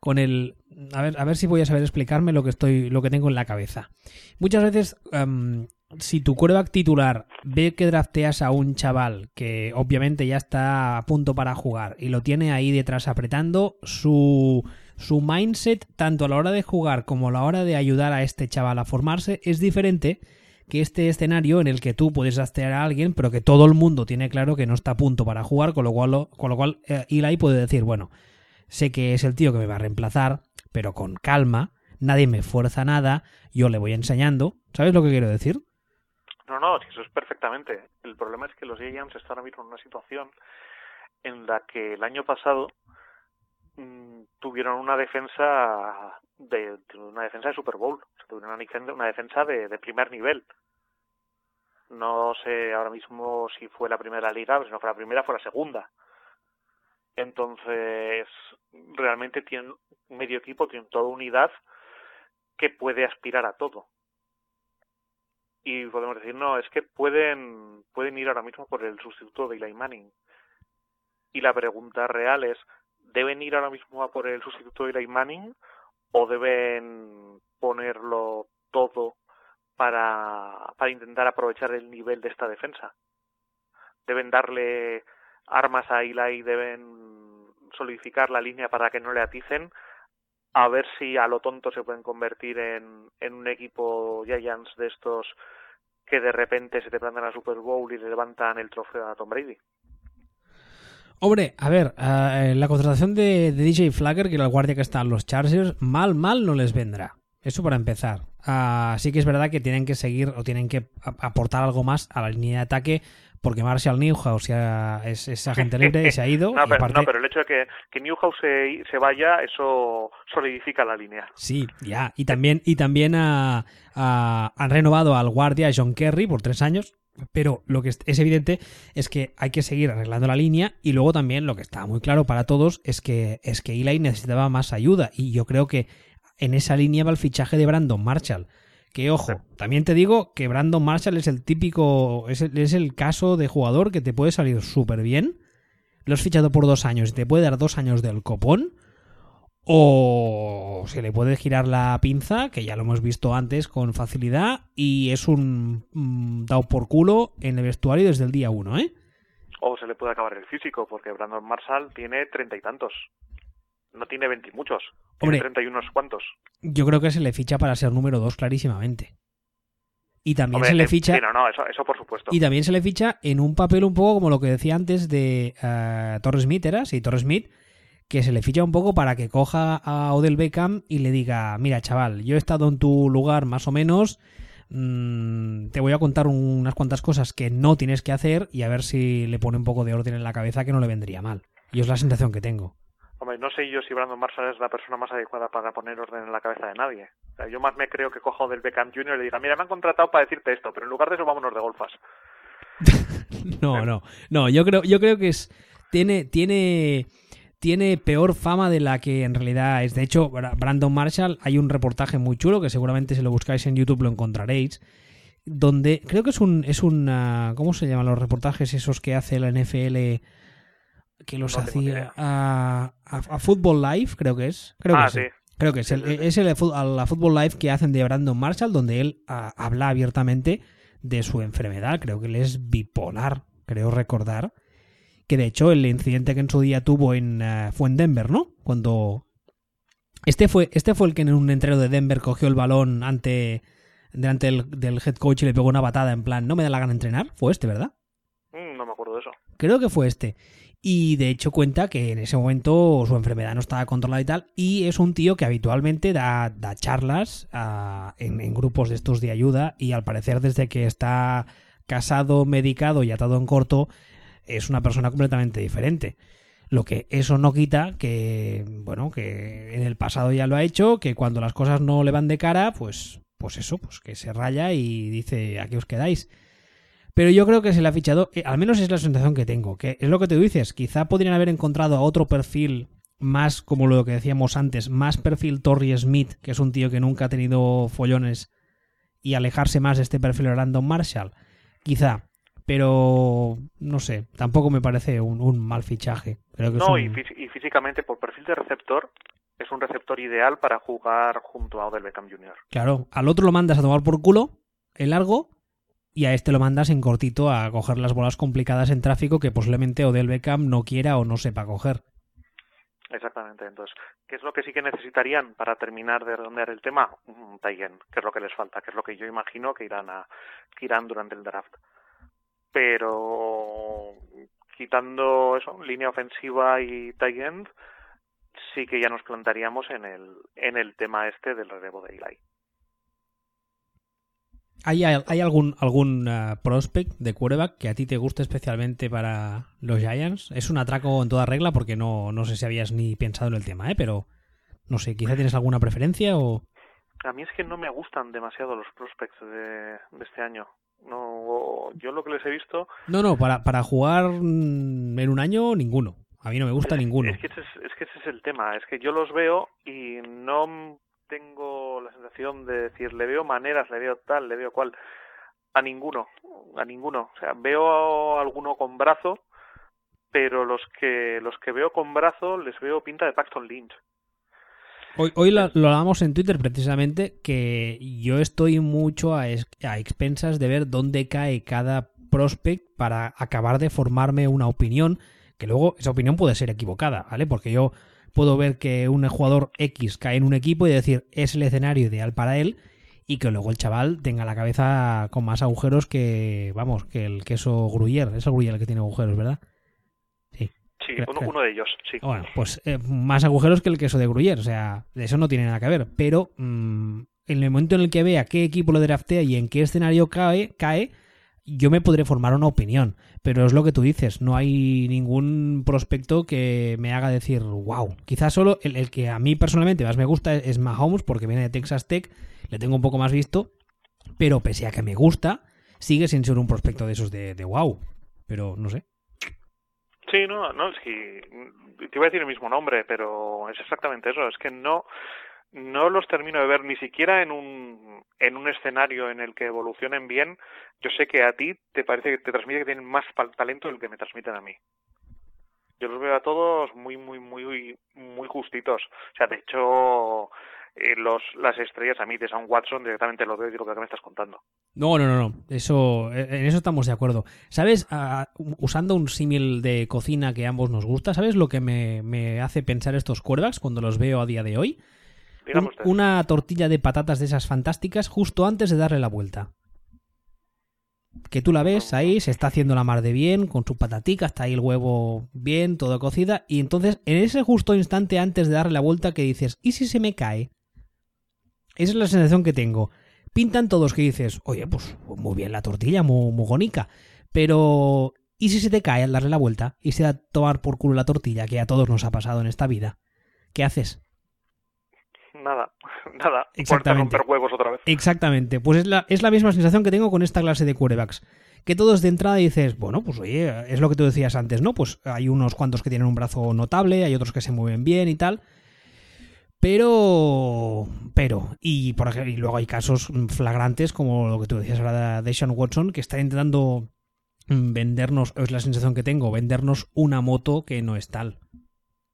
con el. A ver, a ver si voy a saber explicarme lo que estoy. lo que tengo en la cabeza. Muchas veces. Em, si tu quarterback titular ve que drafteas a un chaval que obviamente ya está a punto para jugar y lo tiene ahí detrás apretando, su su mindset, tanto a la hora de jugar como a la hora de ayudar a este chaval a formarse, es diferente que este escenario en el que tú puedes rastrear a alguien, pero que todo el mundo tiene claro que no está a punto para jugar, con lo cual, con lo cual eh, Eli puede decir, bueno, sé que es el tío que me va a reemplazar, pero con calma, nadie me fuerza nada, yo le voy enseñando. ¿Sabes lo que quiero decir? No, no, eso es perfectamente. El problema es que los Giants están ahora mismo en una situación en la que el año pasado tuvieron una defensa de, una defensa de Super Bowl, tuvieron una, defensa de, de, primer nivel. No sé ahora mismo si fue la primera liga, si no fue la primera, fue la segunda. Entonces, realmente tienen medio equipo, tienen toda unidad que puede aspirar a todo. Y podemos decir, no, es que pueden, pueden ir ahora mismo por el sustituto de Eli Manning. Y la pregunta real es, ¿deben ir ahora mismo a por el sustituto de Eli Manning o deben ponerlo todo para, intentar aprovechar el nivel de esta defensa? ¿Deben darle armas a Eli, deben solidificar la línea para que no le aticen? A ver si a lo tonto se pueden convertir en, en un equipo Giants de estos que de repente se te plantan a Super Bowl y levantan el trofeo a Tom Brady. Hombre, a ver, eh, la contratación de, DJ Flagger, que era el guardia que está en los Chargers, mal, mal no les vendrá. Eso para empezar. Así que es verdad que tienen que seguir o tienen que aportar algo más a la línea de ataque porque Marshall Newhouse ya es, agente libre y se ha ido. no, pero, el hecho de que, que Newhouse se, vaya, eso solidifica la línea. Sí, ya. Y también, y también han renovado al guardia John Kerry por tres años. Pero lo que es evidente es que hay que seguir arreglando la línea y luego también lo que está muy claro para todos es que es que Eli necesitaba más ayuda y yo creo que en esa línea va el fichaje de Brandon Marshall. Que ojo, también te digo que Brandon Marshall es el típico, es el, es el caso de jugador que te puede salir súper bien. Lo has fichado por dos años y te puede dar dos años del copón o se le puede girar la pinza, que ya lo hemos visto antes con facilidad, y es un mm, dado por culo en el vestuario desde el día uno, ¿eh? O se le puede acabar el físico, porque Brandon Marshall tiene treinta y tantos. No tiene veinte muchos. Tiene treinta y unos cuantos. Yo creo que se le ficha para ser número dos clarísimamente. Y también se le ficha. Sí, no, no, eso, eso, por supuesto. Y también se le ficha en un papel un poco como lo que decía antes de uh, Torres Smith, ¿era? Sí, Torres Smith que se le ficha un poco para que coja a Odell Beckham y le diga, mira chaval, yo he estado en tu lugar más o menos, mm, te voy a contar unas cuantas cosas que no tienes que hacer y a ver si le pone un poco de orden en la cabeza que no le vendría mal. Y es la sensación que tengo. Hombre, no sé yo si Brandon Marshall es la persona más adecuada para poner orden en la cabeza de nadie. yo más me creo que coja Odell Beckham Jr. y le diga, mira, me han contratado para decirte esto, pero en lugar de eso vámonos de golfas. no, no, no, yo creo, yo creo que es, tiene, tiene tiene peor fama de la que en realidad es. De hecho, Brandon Marshall, hay un reportaje muy chulo que seguramente si lo buscáis en YouTube lo encontraréis. Donde creo que es un. es un ¿Cómo se llaman los reportajes esos que hace la NFL? Que los hacía. A, a, Football Live, creo que es. Creo ah, que sí. Creo que es el, es el, la Football Live que hacen de Brandon Marshall, donde él habla abiertamente de su enfermedad. Creo que él es bipolar, creo recordar. Que de hecho el incidente que en su día tuvo en, eh, fue en Denver, ¿no? Cuando... Este fue, este fue el que en un entreno de Denver cogió el balón ante delante del, del head coach y le pegó una batada en plan, no me da la gana de entrenar. Fue este, ¿verdad? Mm, no me acuerdo de eso. Creo que fue este. Y de hecho cuenta que en ese momento su enfermedad no estaba controlada y tal. Y es un tío que habitualmente da, da charlas ah, en, en grupos de estos de ayuda. Y al parecer desde que está casado, medicado y atado en corto, es una persona completamente diferente. Lo que eso no quita que, bueno, que en el pasado ya lo ha hecho, que cuando las cosas no le van de cara, pues, pues eso, pues que se raya y dice, aquí os quedáis. Pero yo creo que se le ha fichado, eh, al menos es la sensación que tengo, que es lo que te dices, quizá podrían haber encontrado a otro perfil más, como lo que decíamos antes, más perfil Torrey Smith, que es un tío que nunca ha tenido follones, y alejarse más de este perfil Random Marshall. Quizá, pero no sé, tampoco me parece un, un mal fichaje. Creo que no, y, fí- y físicamente, por perfil de receptor, es un receptor ideal para jugar junto a Odell Beckham Jr. Claro, al otro lo mandas a tomar por culo, en largo, y a este lo mandas en cortito a coger las bolas complicadas en tráfico que posiblemente Odell Beckham no quiera o no sepa coger. Exactamente. Entonces, ¿qué es lo que sí que necesitarían para terminar de redondear el tema? Un end, que es lo que les falta, que es lo que yo imagino que irán a que irán durante el draft. Pero quitando eso, línea ofensiva y tight end, sí que ya nos plantaríamos en el en el tema este del relevo de Eli. ¿Hay, hay algún, algún eh, prospect de quarterback que a ti te guste especialmente para los Giants? Es un atraco en toda regla porque no, no sé si habías ni pensado en el tema, ¿eh? pero no sé, quizá tienes alguna preferencia o... A mí es que no me gustan demasiado los prospects de, de este año. No, yo lo que les he visto No, no, para, para jugar mm, en un año ninguno. A mí no me gusta es, ninguno. Es que, ese es, es que ese es el tema. Es que yo los veo y no tengo la sensación de decir, le veo maneras, le veo tal, le veo cual. A ninguno, a ninguno. O sea, veo a alguno con brazo, pero los que los que veo con brazo les veo pinta de Paxton Lynch. Hoy, hoy lo, lo hablamos en Twitter precisamente que yo estoy mucho a, a expensas de ver dónde cae cada prospect para acabar de formarme una opinión, que luego esa opinión puede ser equivocada, ¿vale? Porque yo puedo ver que un jugador X cae en un equipo y decir es el escenario ideal para él y que luego el chaval tenga la cabeza con más agujeros que, vamos, que el queso Gruyère. Es el Gruyère el que tiene agujeros, ¿verdad? Sí. Uno, uno de ellos, sí. Bueno, pues eh, más agujeros que el queso de Gruyère, o sea, de eso no tiene nada que ver. Pero mm, en el momento en el que vea qué equipo lo draftea y en qué escenario cae, cae, yo me podré formar una opinión. Pero es lo que tú dices, no hay ningún prospecto que me haga decir, wow. Quizás solo el, el que a mí personalmente más me gusta es Mahomes, porque viene de Texas Tech, le tengo un poco más visto, pero pese a que me gusta, sigue sin ser un prospecto de esos de, de wow. Pero no sé. Sí, no, no, sí, te iba a decir el mismo nombre, pero es exactamente eso, es que no no los termino de ver ni siquiera en un en un escenario en el que evolucionen bien. Yo sé que a ti te parece que te transmite que tienen más talento del que me transmiten a mí. Yo los veo a todos muy muy muy muy justitos. O sea, de hecho eh, los las estrellas a mí de Sam Watson directamente lo veo y digo que me estás contando. No, no, no, no. Eso, en eso estamos de acuerdo. ¿Sabes? Usando un símil de cocina que a ambos nos gusta, ¿sabes lo que me, me hace pensar estos quarterbacks cuando los veo a día de hoy? Un- una tortilla de patatas de esas fantásticas justo antes de darle la vuelta. Que tú la ves ahí, se está haciendo la mar de bien, con su patatica, está ahí el huevo bien, todo cocida, y entonces en ese justo instante antes de darle la vuelta que dices, ¿y si se me cae? Esa es la sensación que tengo. Pintan todos que dices, oye, pues muy bien la tortilla, muy, muy gonica, pero ¿y si se te cae al darle la vuelta y se da a tomar por culo la tortilla, que a todos nos ha pasado en esta vida? ¿Qué haces? Nada, nada. Exactamente. romper huevos otra vez. Exactamente, pues es la, es la misma sensación que tengo con esta clase de quarterbacks. Que todos de entrada dices, bueno, pues oye, es lo que tú decías antes, ¿no? Pues hay unos cuantos que tienen un brazo notable, hay otros que se mueven bien y tal. Pero, pero, y por y luego hay casos flagrantes como lo que tú decías ahora de Sean Watson, que está intentando mm, vendernos, es la sensación que tengo, vendernos una moto que no es tal.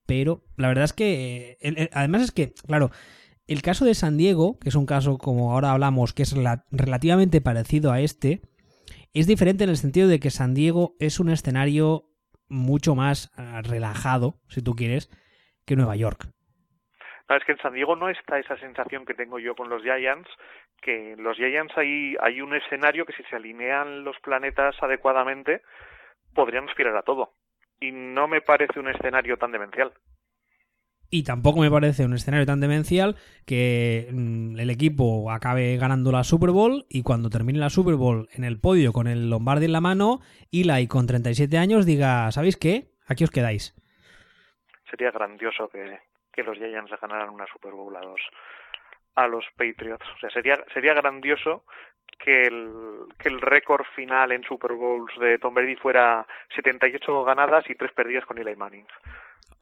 Pero la verdad es que, el- además es que, claro, el caso de San Diego, que es un caso como ahora hablamos, que es rela- relativamente parecido a este, Es diferente en el sentido de que San Diego es un escenario mucho más eh, relajado, si tú quieres, que Nueva York. No, es que en San Diego no está esa sensación que tengo yo con los Giants, que en los Giants hay, hay un escenario que si se alinean los planetas adecuadamente, podrían aspirar a todo. Y no me parece un escenario tan demencial. Y tampoco me parece un escenario tan demencial que mm, el equipo acabe ganando la Super Bowl y cuando termine la Super Bowl en el podio con el Lombardi en la mano, Eli con 37 años diga, ¿sabéis qué? Aquí os quedáis. Sería grandioso que, que los Giants ganaran una Super Bowl a los, a los Patriots. O sea, sería, sería grandioso que el, que el récord final en Super Bowls de Tom Brady fuera 78 ganadas y 3 perdidas con Eli Manning.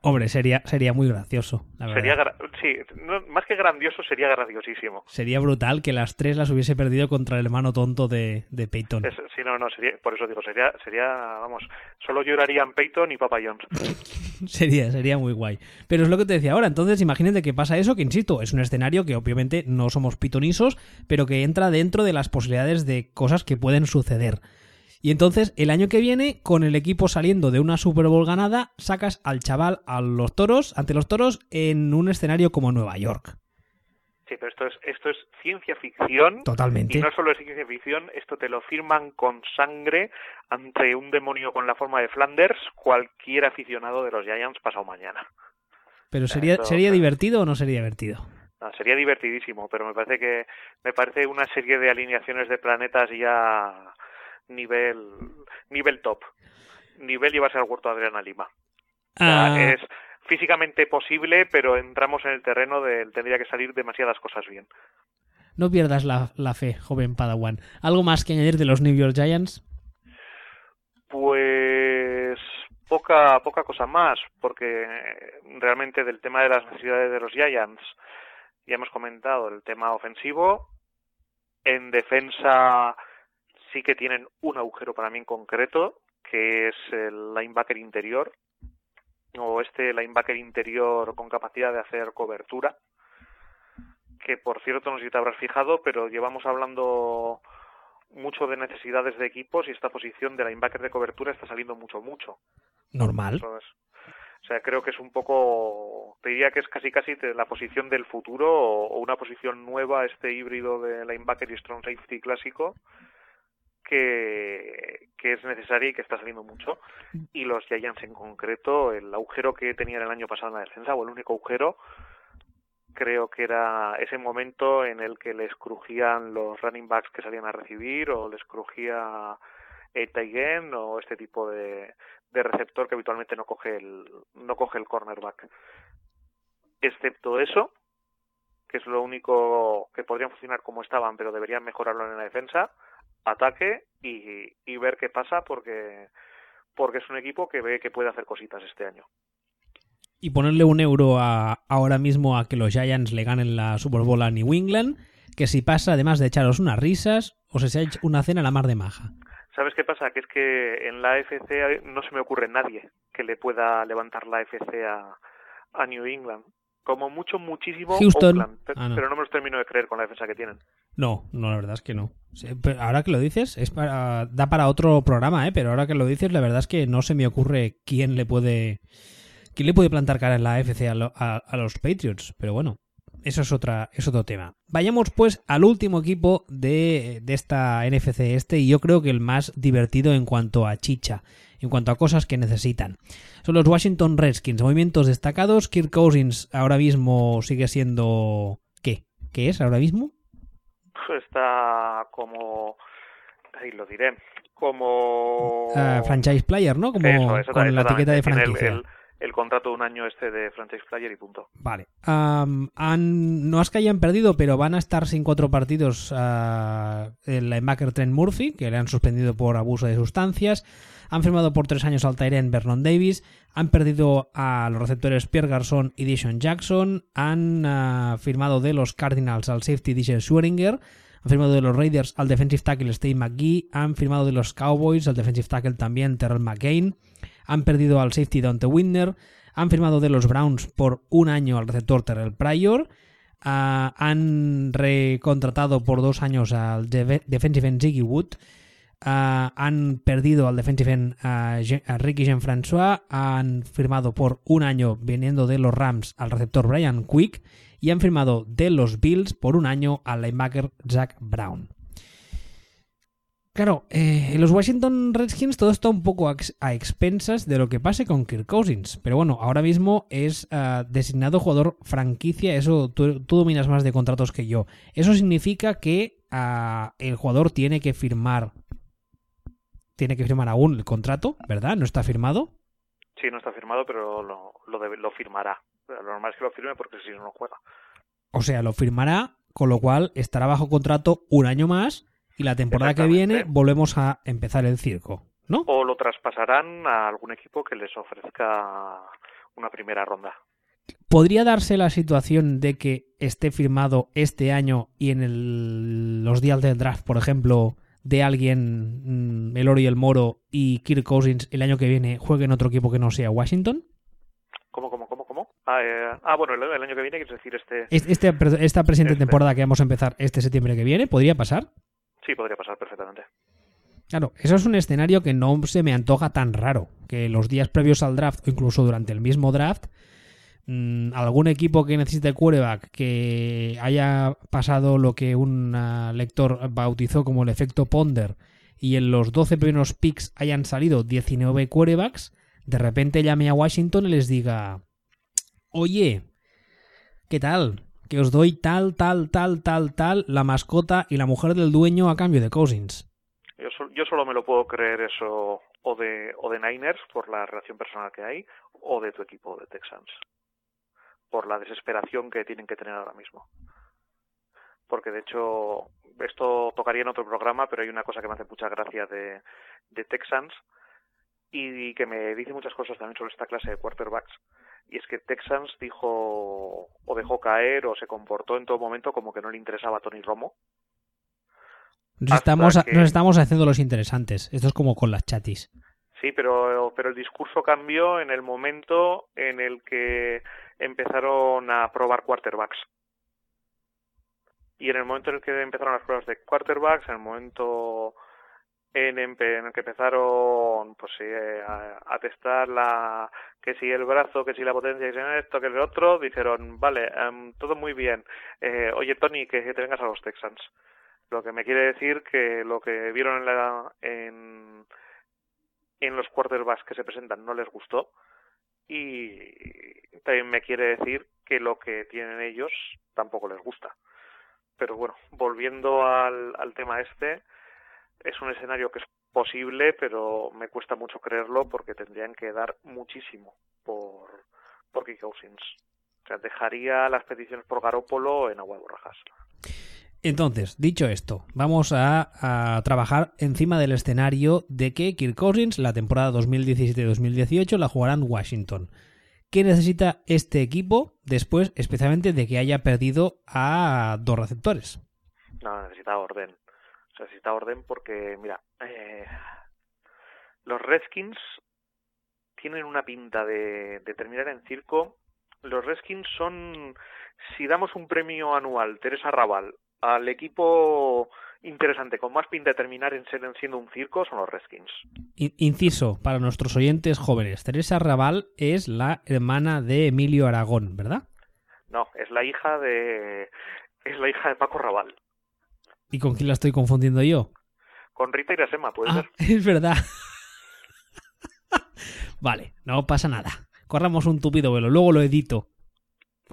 Hombre, sería, sería muy gracioso. La sería sí, no, más que grandioso, sería graciosísimo. Sería brutal que las tres las hubiese perdido contra el hermano tonto de, de Peyton. Es, sí, no, no, sería, por eso digo, sería, sería, vamos, solo llorarían Peyton y Papa Jones. sería, sería muy guay. Pero es lo que te decía ahora, entonces imagínate que pasa eso, que insisto, es un escenario que obviamente no somos pitonisos, pero que entra dentro de las posibilidades de cosas que pueden suceder. Y entonces, el año que viene, con el equipo saliendo de una Super Bowl ganada, sacas al chaval a los toros, ante los toros, en un escenario como Nueva York. Sí, pero esto es, esto es ciencia ficción. Totalmente. Y no solo es ciencia ficción, esto te lo firman con sangre ante un demonio con la forma de Flanders, cualquier aficionado de los Giants pasado mañana. Pero sería, Esto- ¿sería divertido o no sería divertido? No, sería divertidísimo, pero me parece que me parece una serie de alineaciones de planetas ya nivel nivel top. Nivel llevarse al huerto de Adriana Lima. O sea, Ah, es físicamente posible, pero entramos en el terreno de tendría que salir demasiadas cosas bien. No pierdas la, la fe, joven Padawan. ¿Algo más que añadir de los New York Giants? Pues poca poca cosa más, porque realmente del tema de las necesidades de los Giants ya hemos comentado el tema ofensivo. En defensa sí que tienen un agujero para mí en concreto, que es el linebacker interior, o este linebacker interior con capacidad de hacer cobertura, que por cierto no sé si te habrás fijado, pero llevamos hablando mucho de necesidades de equipos y esta posición de linebacker de cobertura está saliendo mucho, mucho. Normal. O sea, creo que es un poco, te diría que es casi casi la posición del futuro o una posición nueva, este híbrido de linebacker y strong safety clásico, que, es necesaria y que está saliendo mucho. Y los Giants en concreto, el agujero que tenían el año pasado en la defensa, o el único agujero, creo que era ese momento en el que les crujían los running backs que salían a recibir o les crujía el tight end o este tipo de, de receptor que habitualmente no coge el no coge el cornerback excepto eso que es lo único que podrían funcionar como estaban pero deberían mejorarlo en la defensa ataque y, y ver qué pasa porque porque es un equipo que ve que puede hacer cositas este año Y ponerle un euro a, ahora mismo a que los Giants le ganen la Super Bowl a New England, que si pasa, además de echaros unas risas, os echáis una cena a la mar de maja. ¿Sabes qué pasa? Que es que en la AFC no se me ocurre nadie que le pueda levantar la AFC a, a New England. Como mucho, muchísimo Houston. Oakland. Ah, no. Pero no me los termino de creer con la defensa que tienen. No, no, la verdad es que no. Ahora que lo dices, es para, da para otro programa, ¿eh? Pero ahora que lo dices, la verdad es que no se me ocurre quién le puede quién le puede plantar cara en la AFC a, lo- a- a los Patriots. Pero bueno, eso es, otra, es otro tema. Vayamos pues al último equipo de, de esta NFC este y yo creo que el más divertido en cuanto a chicha, en cuanto a cosas que necesitan. Son los Washington Redskins, movimientos destacados. Kirk Cousins ahora mismo sigue siendo... ¿Qué? ¿Qué es ahora mismo? Está como... Ahí lo diré. Como... Ah, franchise player, ¿no? Como Eso, eso, con la etiqueta de el- franquicia. El, el contrato de un año este de franchise player y punto. Vale. Am, han- no es que hayan perdido, pero van a estar sin cuatro partidos ah, el linebacker Trent Murphy, que le han suspendido por abuso de sustancias. Han firmado por tres años al Tyren Vernon Davis. Han perdido a los receptores Pierre Garçon y Dishon Jackson. Han ah, firmado de los Cardinals al safety Dishen Schweringer. Han firmado de los Raiders al defensive tackle Steve McGee. Han firmado de los Cowboys al defensive tackle también Terrell McCain. Han perdido al safety Dante Winder. Han firmado de los Browns por un año al receptor Terrell Pryor. Ah, han recontratado por dos años al defensive end Ziggy Wood. Ah, han perdido al defensive end a, Ricky Jean-François, han firmado por un año viniendo de los Rams al receptor Brian Quick y han firmado de los Bills por un año al linebacker Jack Brown. Claro, eh, en los Washington Redskins todo está un poco a, expensas de lo que pase con Kirk Cousins. Pero bueno, ahora mismo es designado jugador franquicia. Eso tú, dominas más de contratos que yo. Eso significa que el jugador tiene que firmar. Tiene que firmar aún el contrato, ¿verdad? ¿No está firmado? Sí, no está firmado, pero lo, lo firmará. Lo normal es que lo firme porque si no, no juega. O sea, lo firmará, con lo cual estará bajo contrato un año más y la temporada que viene volvemos a empezar el circo, ¿no? O lo traspasarán a algún equipo que les ofrezca una primera ronda. ¿Podría darse la situación de que esté firmado este año y en los días del draft, por ejemplo, de alguien, mm, el oro y el moro, y Kirk Cousins el año que viene juegue en otro equipo que no sea Washington? ¿Cómo, cómo, cómo, cómo? Ah, eh, ah bueno, el, año que viene, quieres decir este... este esta presente este. temporada que vamos a empezar este septiembre que viene, ¿podría pasar? Sí, podría pasar perfectamente. Claro, eso es un escenario que no se me antoja tan raro. Que los días previos al draft, o incluso durante el mismo draft, mm, algún equipo que necesite quarterback que haya pasado lo que un ah, lector bautizó como el efecto Ponder y en los 12 primeros picks hayan salido 19 quarterbacks, de repente llame a Washington y les diga: Oye, ¿qué tal? que os doy tal, tal, tal, tal, tal, la mascota y la mujer del dueño a cambio de Cousins. Yo, yo solo me lo puedo creer eso o de, o de Niners por la relación personal que hay o de tu equipo de Texans por la desesperación que tienen que tener ahora mismo. Porque de hecho, esto tocaría en otro programa, pero hay una cosa que me hace mucha gracia de, de Texans y que me dice muchas cosas también sobre esta clase de quarterbacks y es que Texans dijo o dejó caer o se comportó en todo momento como que no le interesaba a Tony Romo. Nos estamos, nos estamos haciendo los interesantes. Esto es como con las chatis. Sí, pero, pero el discurso cambió en el momento en el que empezaron a probar quarterbacks. Y en el momento en el que empezaron las pruebas de quarterbacks, en el momento en, el que empezaron pues a, testar la que si el brazo, que si la potencia, que si esto, que el otro, dijeron, vale, em, todo muy bien, eh, oye Tony, que te vengas a los Texans. Lo que me quiere decir que lo que vieron en, la, en los quarterbacks que se presentan no les gustó y también me quiere decir que lo que tienen ellos tampoco les gusta. Pero bueno, volviendo al, al tema este, es un escenario que es posible, pero me cuesta mucho creerlo porque tendrían que dar muchísimo por, por Cousins. O sea, dejaría las peticiones por Garópolo en agua de borrajas. Entonces, dicho esto, vamos a, trabajar encima del escenario de que Kirk Cousins la temporada 2017-2018 la jugará en Washington. ¿Qué necesita este equipo después, especialmente de que haya perdido a dos receptores? No, necesita orden necesita orden porque, mira, eh, los Redskins tienen una pinta de, terminar en circo. Los Redskins son, si damos un premio anual, Teresa Raval, al equipo interesante, con más pinta de terminar en ser siendo un circo, son los Redskins. Inciso, para nuestros oyentes jóvenes, Teresa Raval es la hermana de Emilio Aragón, ¿verdad? No, es la hija de es la hija de Paco Raval. ¿Y con quién la estoy confundiendo yo? Con Rita Irasema, puede ah, ser. Es verdad. vale, no pasa nada. Corramos un tupido velo, luego lo edito.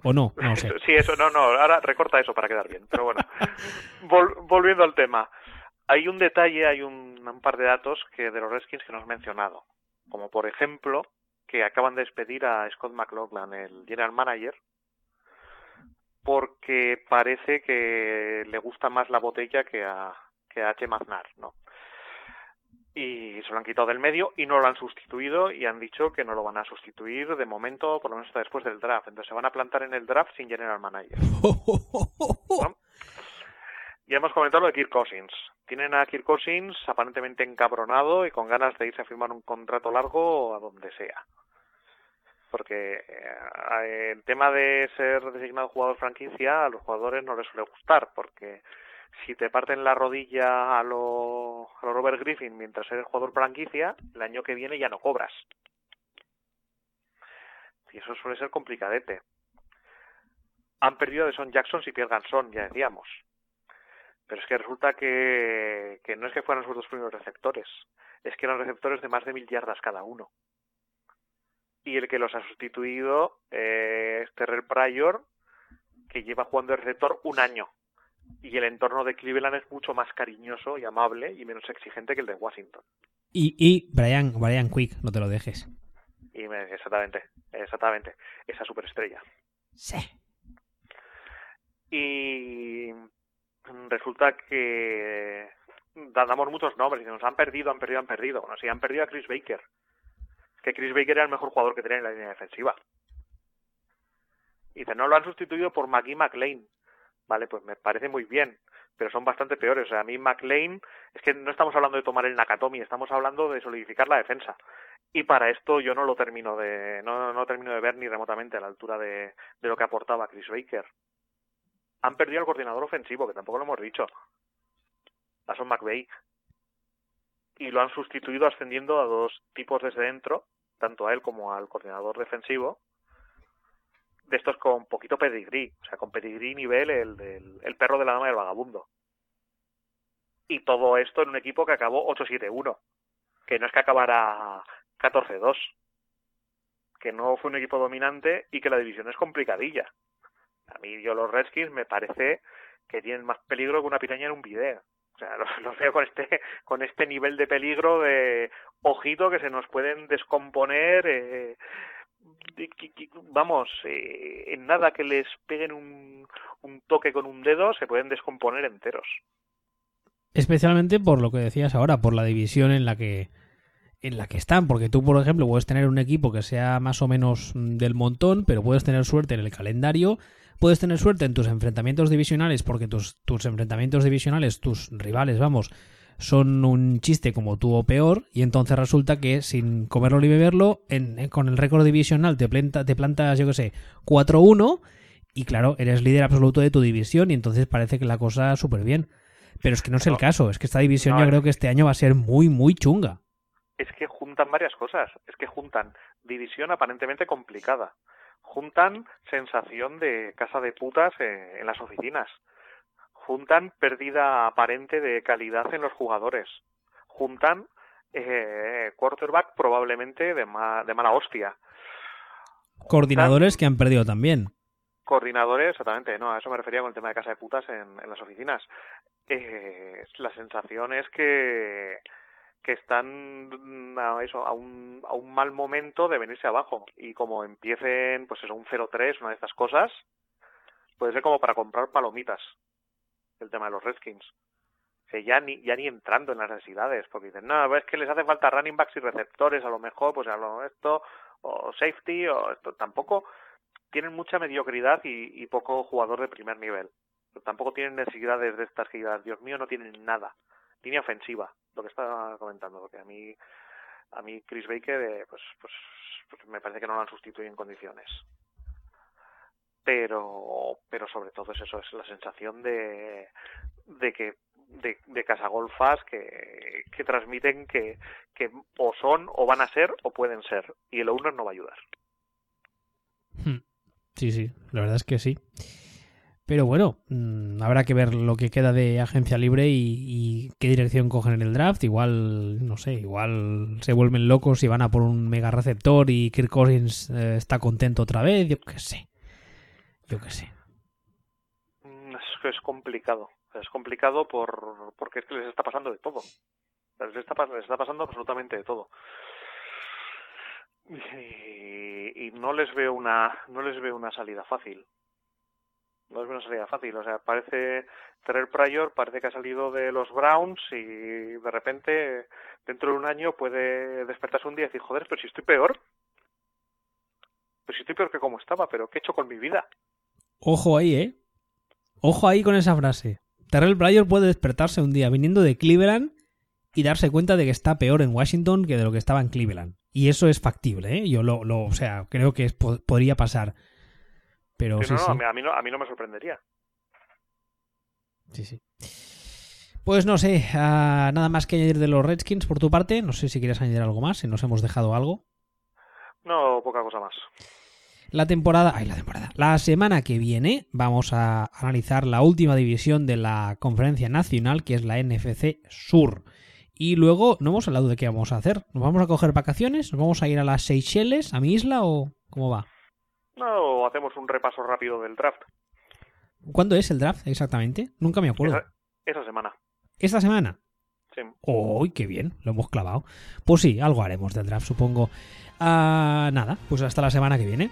¿O no? No sé. sí, eso, no, no. Ahora recorta eso para quedar bien. Pero bueno, volviendo al tema. Hay un detalle, hay un, un, par de datos que de los Redskins que no has mencionado. Como por ejemplo, que acaban de despedir a Scott McLaughlin, el general manager, porque parece que le gusta más la botella que a, que a H. Maznar, ¿no? Y se lo han quitado del medio y no lo han sustituido y han dicho que no lo van a sustituir de momento, por lo menos hasta después del draft. Entonces se van a plantar en el draft sin general manager. Ya hemos comentado lo de Kirk Cousins. Tienen a Kirk Cousins aparentemente encabronado y con ganas de irse a firmar un contrato largo a donde sea porque eh, el tema de ser designado jugador franquicia a los jugadores no les suele gustar, porque si te parten la rodilla a lo, a Robert Griffin mientras eres jugador franquicia, el año que viene ya no cobras. Y eso suele ser complicadete. Han perdido de Son Jackson si pierdan Son, ya decíamos. Pero es que resulta que, que no es que fueran sus dos primeros receptores, es que eran receptores de más de mil yardas cada uno. Y el que los ha sustituido eh, es Terrell Pryor, que lleva jugando de receptor un año. Y el entorno de Cleveland es mucho más cariñoso y amable y menos exigente que el de Washington. Y, y Brian, Brian Quick, no te lo dejes. Y exactamente, exactamente, esa superestrella. Sí. Y resulta que damos muchos nombres y nos han perdido, han perdido, han perdido. Bueno, sí, han perdido a Chris Baker. Que Chris Baker era el mejor jugador que tenía en la línea defensiva. Y dice, no lo han sustituido por McGee McLean. Vale, pues me parece muy bien, pero son bastante peores. O sea, a mí McLean, es que no estamos hablando de tomar el Nakatomi, estamos hablando de solidificar la defensa. Y para esto yo no lo termino de, no, no termino de ver ni remotamente a la altura de, de lo que aportaba Chris Baker. Han perdido al coordinador ofensivo, que tampoco lo hemos dicho. A Son McVeigh. Y lo han sustituido ascendiendo a dos tipos desde dentro, tanto a él como al coordinador defensivo, de estos con poquito pedigrí, o sea, con pedigrí nivel el, el perro de la dama del vagabundo. Y todo esto en un equipo que acabó 8-7-1, que no es que acabara 14-2, que no fue un equipo dominante y que la división es complicadilla. A mí yo los Redskins me parece que tienen más peligro que una piraña en un video. O sea, los, veo con este, con este nivel de peligro de ojito que se nos pueden descomponer. Eh, vamos, eh, en nada que les peguen un, un toque con un dedo se pueden descomponer enteros. Especialmente por lo que decías ahora, por la división en la que en la que están, porque tú, por ejemplo, puedes tener un equipo que sea más o menos del montón, pero puedes tener suerte en el calendario, puedes tener suerte en tus enfrentamientos divisionales, porque tus, tus enfrentamientos divisionales, tus rivales, vamos, son un chiste como tú o peor, y entonces resulta que sin comerlo ni beberlo, en, con el récord divisional te, planta, te plantas, yo que sé, 4-1, y claro, eres líder absoluto de tu división, y entonces parece que la cosa súper bien. Pero es que no es No. el caso, es que esta división No, yo creo que este año va a ser muy, muy chunga. es que juntan varias cosas. Es que juntan división aparentemente complicada. Juntan sensación de casa de putas eh, en las oficinas. Juntan pérdida aparente de calidad en los jugadores. Juntan eh, quarterback probablemente de, ma- de mala hostia. Coordinadores que han perdido también. Coordinadores, exactamente, no, a eso me refería con el tema de casa de putas en, en las oficinas. Eh, la sensación es que, que están mm, a, eso, a, un, a un mal momento de venirse abajo. Y como empiecen, pues eso, un 0-3, una de estas cosas, puede ser como para comprar palomitas, el tema de los Redskins. O sea, ya ni, ya ni entrando en las necesidades, porque dicen, no, es que les hace falta running backs y receptores, a lo mejor, pues a lo esto, o safety, o esto, tampoco tienen mucha mediocridad y, y poco jugador de primer nivel. Tampoco tienen necesidades de estas que Dios mío, no tienen nada. Línea ofensiva, lo que estaba comentando, porque a mí, a mí Chris Baker, eh, pues, pues, pues me parece que no lo han sustituido en condiciones. Pero, pero sobre todo es eso, es la sensación de, de que de, de casagolfas que, que transmiten que, que o son o van a ser o pueden ser y el uno no va a ayudar. Hmm. Sí, sí, la verdad es que sí. Pero bueno, mmm, habrá que ver lo que queda de agencia libre y, y, qué dirección cogen en el draft. Igual, no sé, igual se vuelven locos y van a por un mega receptor y Kirk Cousins eh, está contento otra vez. Yo qué sé. Yo qué sé. Mm, Es, complicado. Es complicado por, porque es que les está pasando de todo. Les está, les está pasando absolutamente de todo. Y, no les veo una no les veo una salida fácil no es una salida fácil. O sea, parece Terrell Pryor parece que ha salido de los Browns y de repente dentro de un año puede despertarse un día y decir, joder, pero si estoy peor. Pues si estoy peor que como estaba, pero ¿qué he hecho con mi vida? Ojo ahí, ¿eh? Ojo ahí con esa frase. Terrell Pryor puede despertarse un día viniendo de Cleveland y darse cuenta de que está peor en Washington que de lo que estaba en Cleveland. Y eso es factible, ¿eh? Yo lo, lo o sea, creo que es, podría pasar. Pero sí, no, sí. no, a, mí no, a mí no me sorprendería. Sí, sí. Pues no sé, ah, nada más que añadir de los Redskins por tu parte. No sé si quieres añadir algo más, si nos hemos dejado algo. No, poca cosa más. La temporada, ay, la temporada. La semana que viene vamos a analizar la última división de la conferencia nacional, que es la NFC Sur. Y luego no hemos hablado de qué vamos a hacer. ¿Nos vamos a coger vacaciones? ¿Nos vamos a ir a las Seychelles, a mi isla o cómo va? No, hacemos un repaso rápido del draft. ¿Cuándo es el draft exactamente? Nunca me acuerdo. Esa, esa semana. ¿Esta semana? Sí. ¡Uy, qué bien! Lo hemos clavado. Pues sí, algo haremos del draft, supongo. Ah, nada, pues hasta la semana que viene.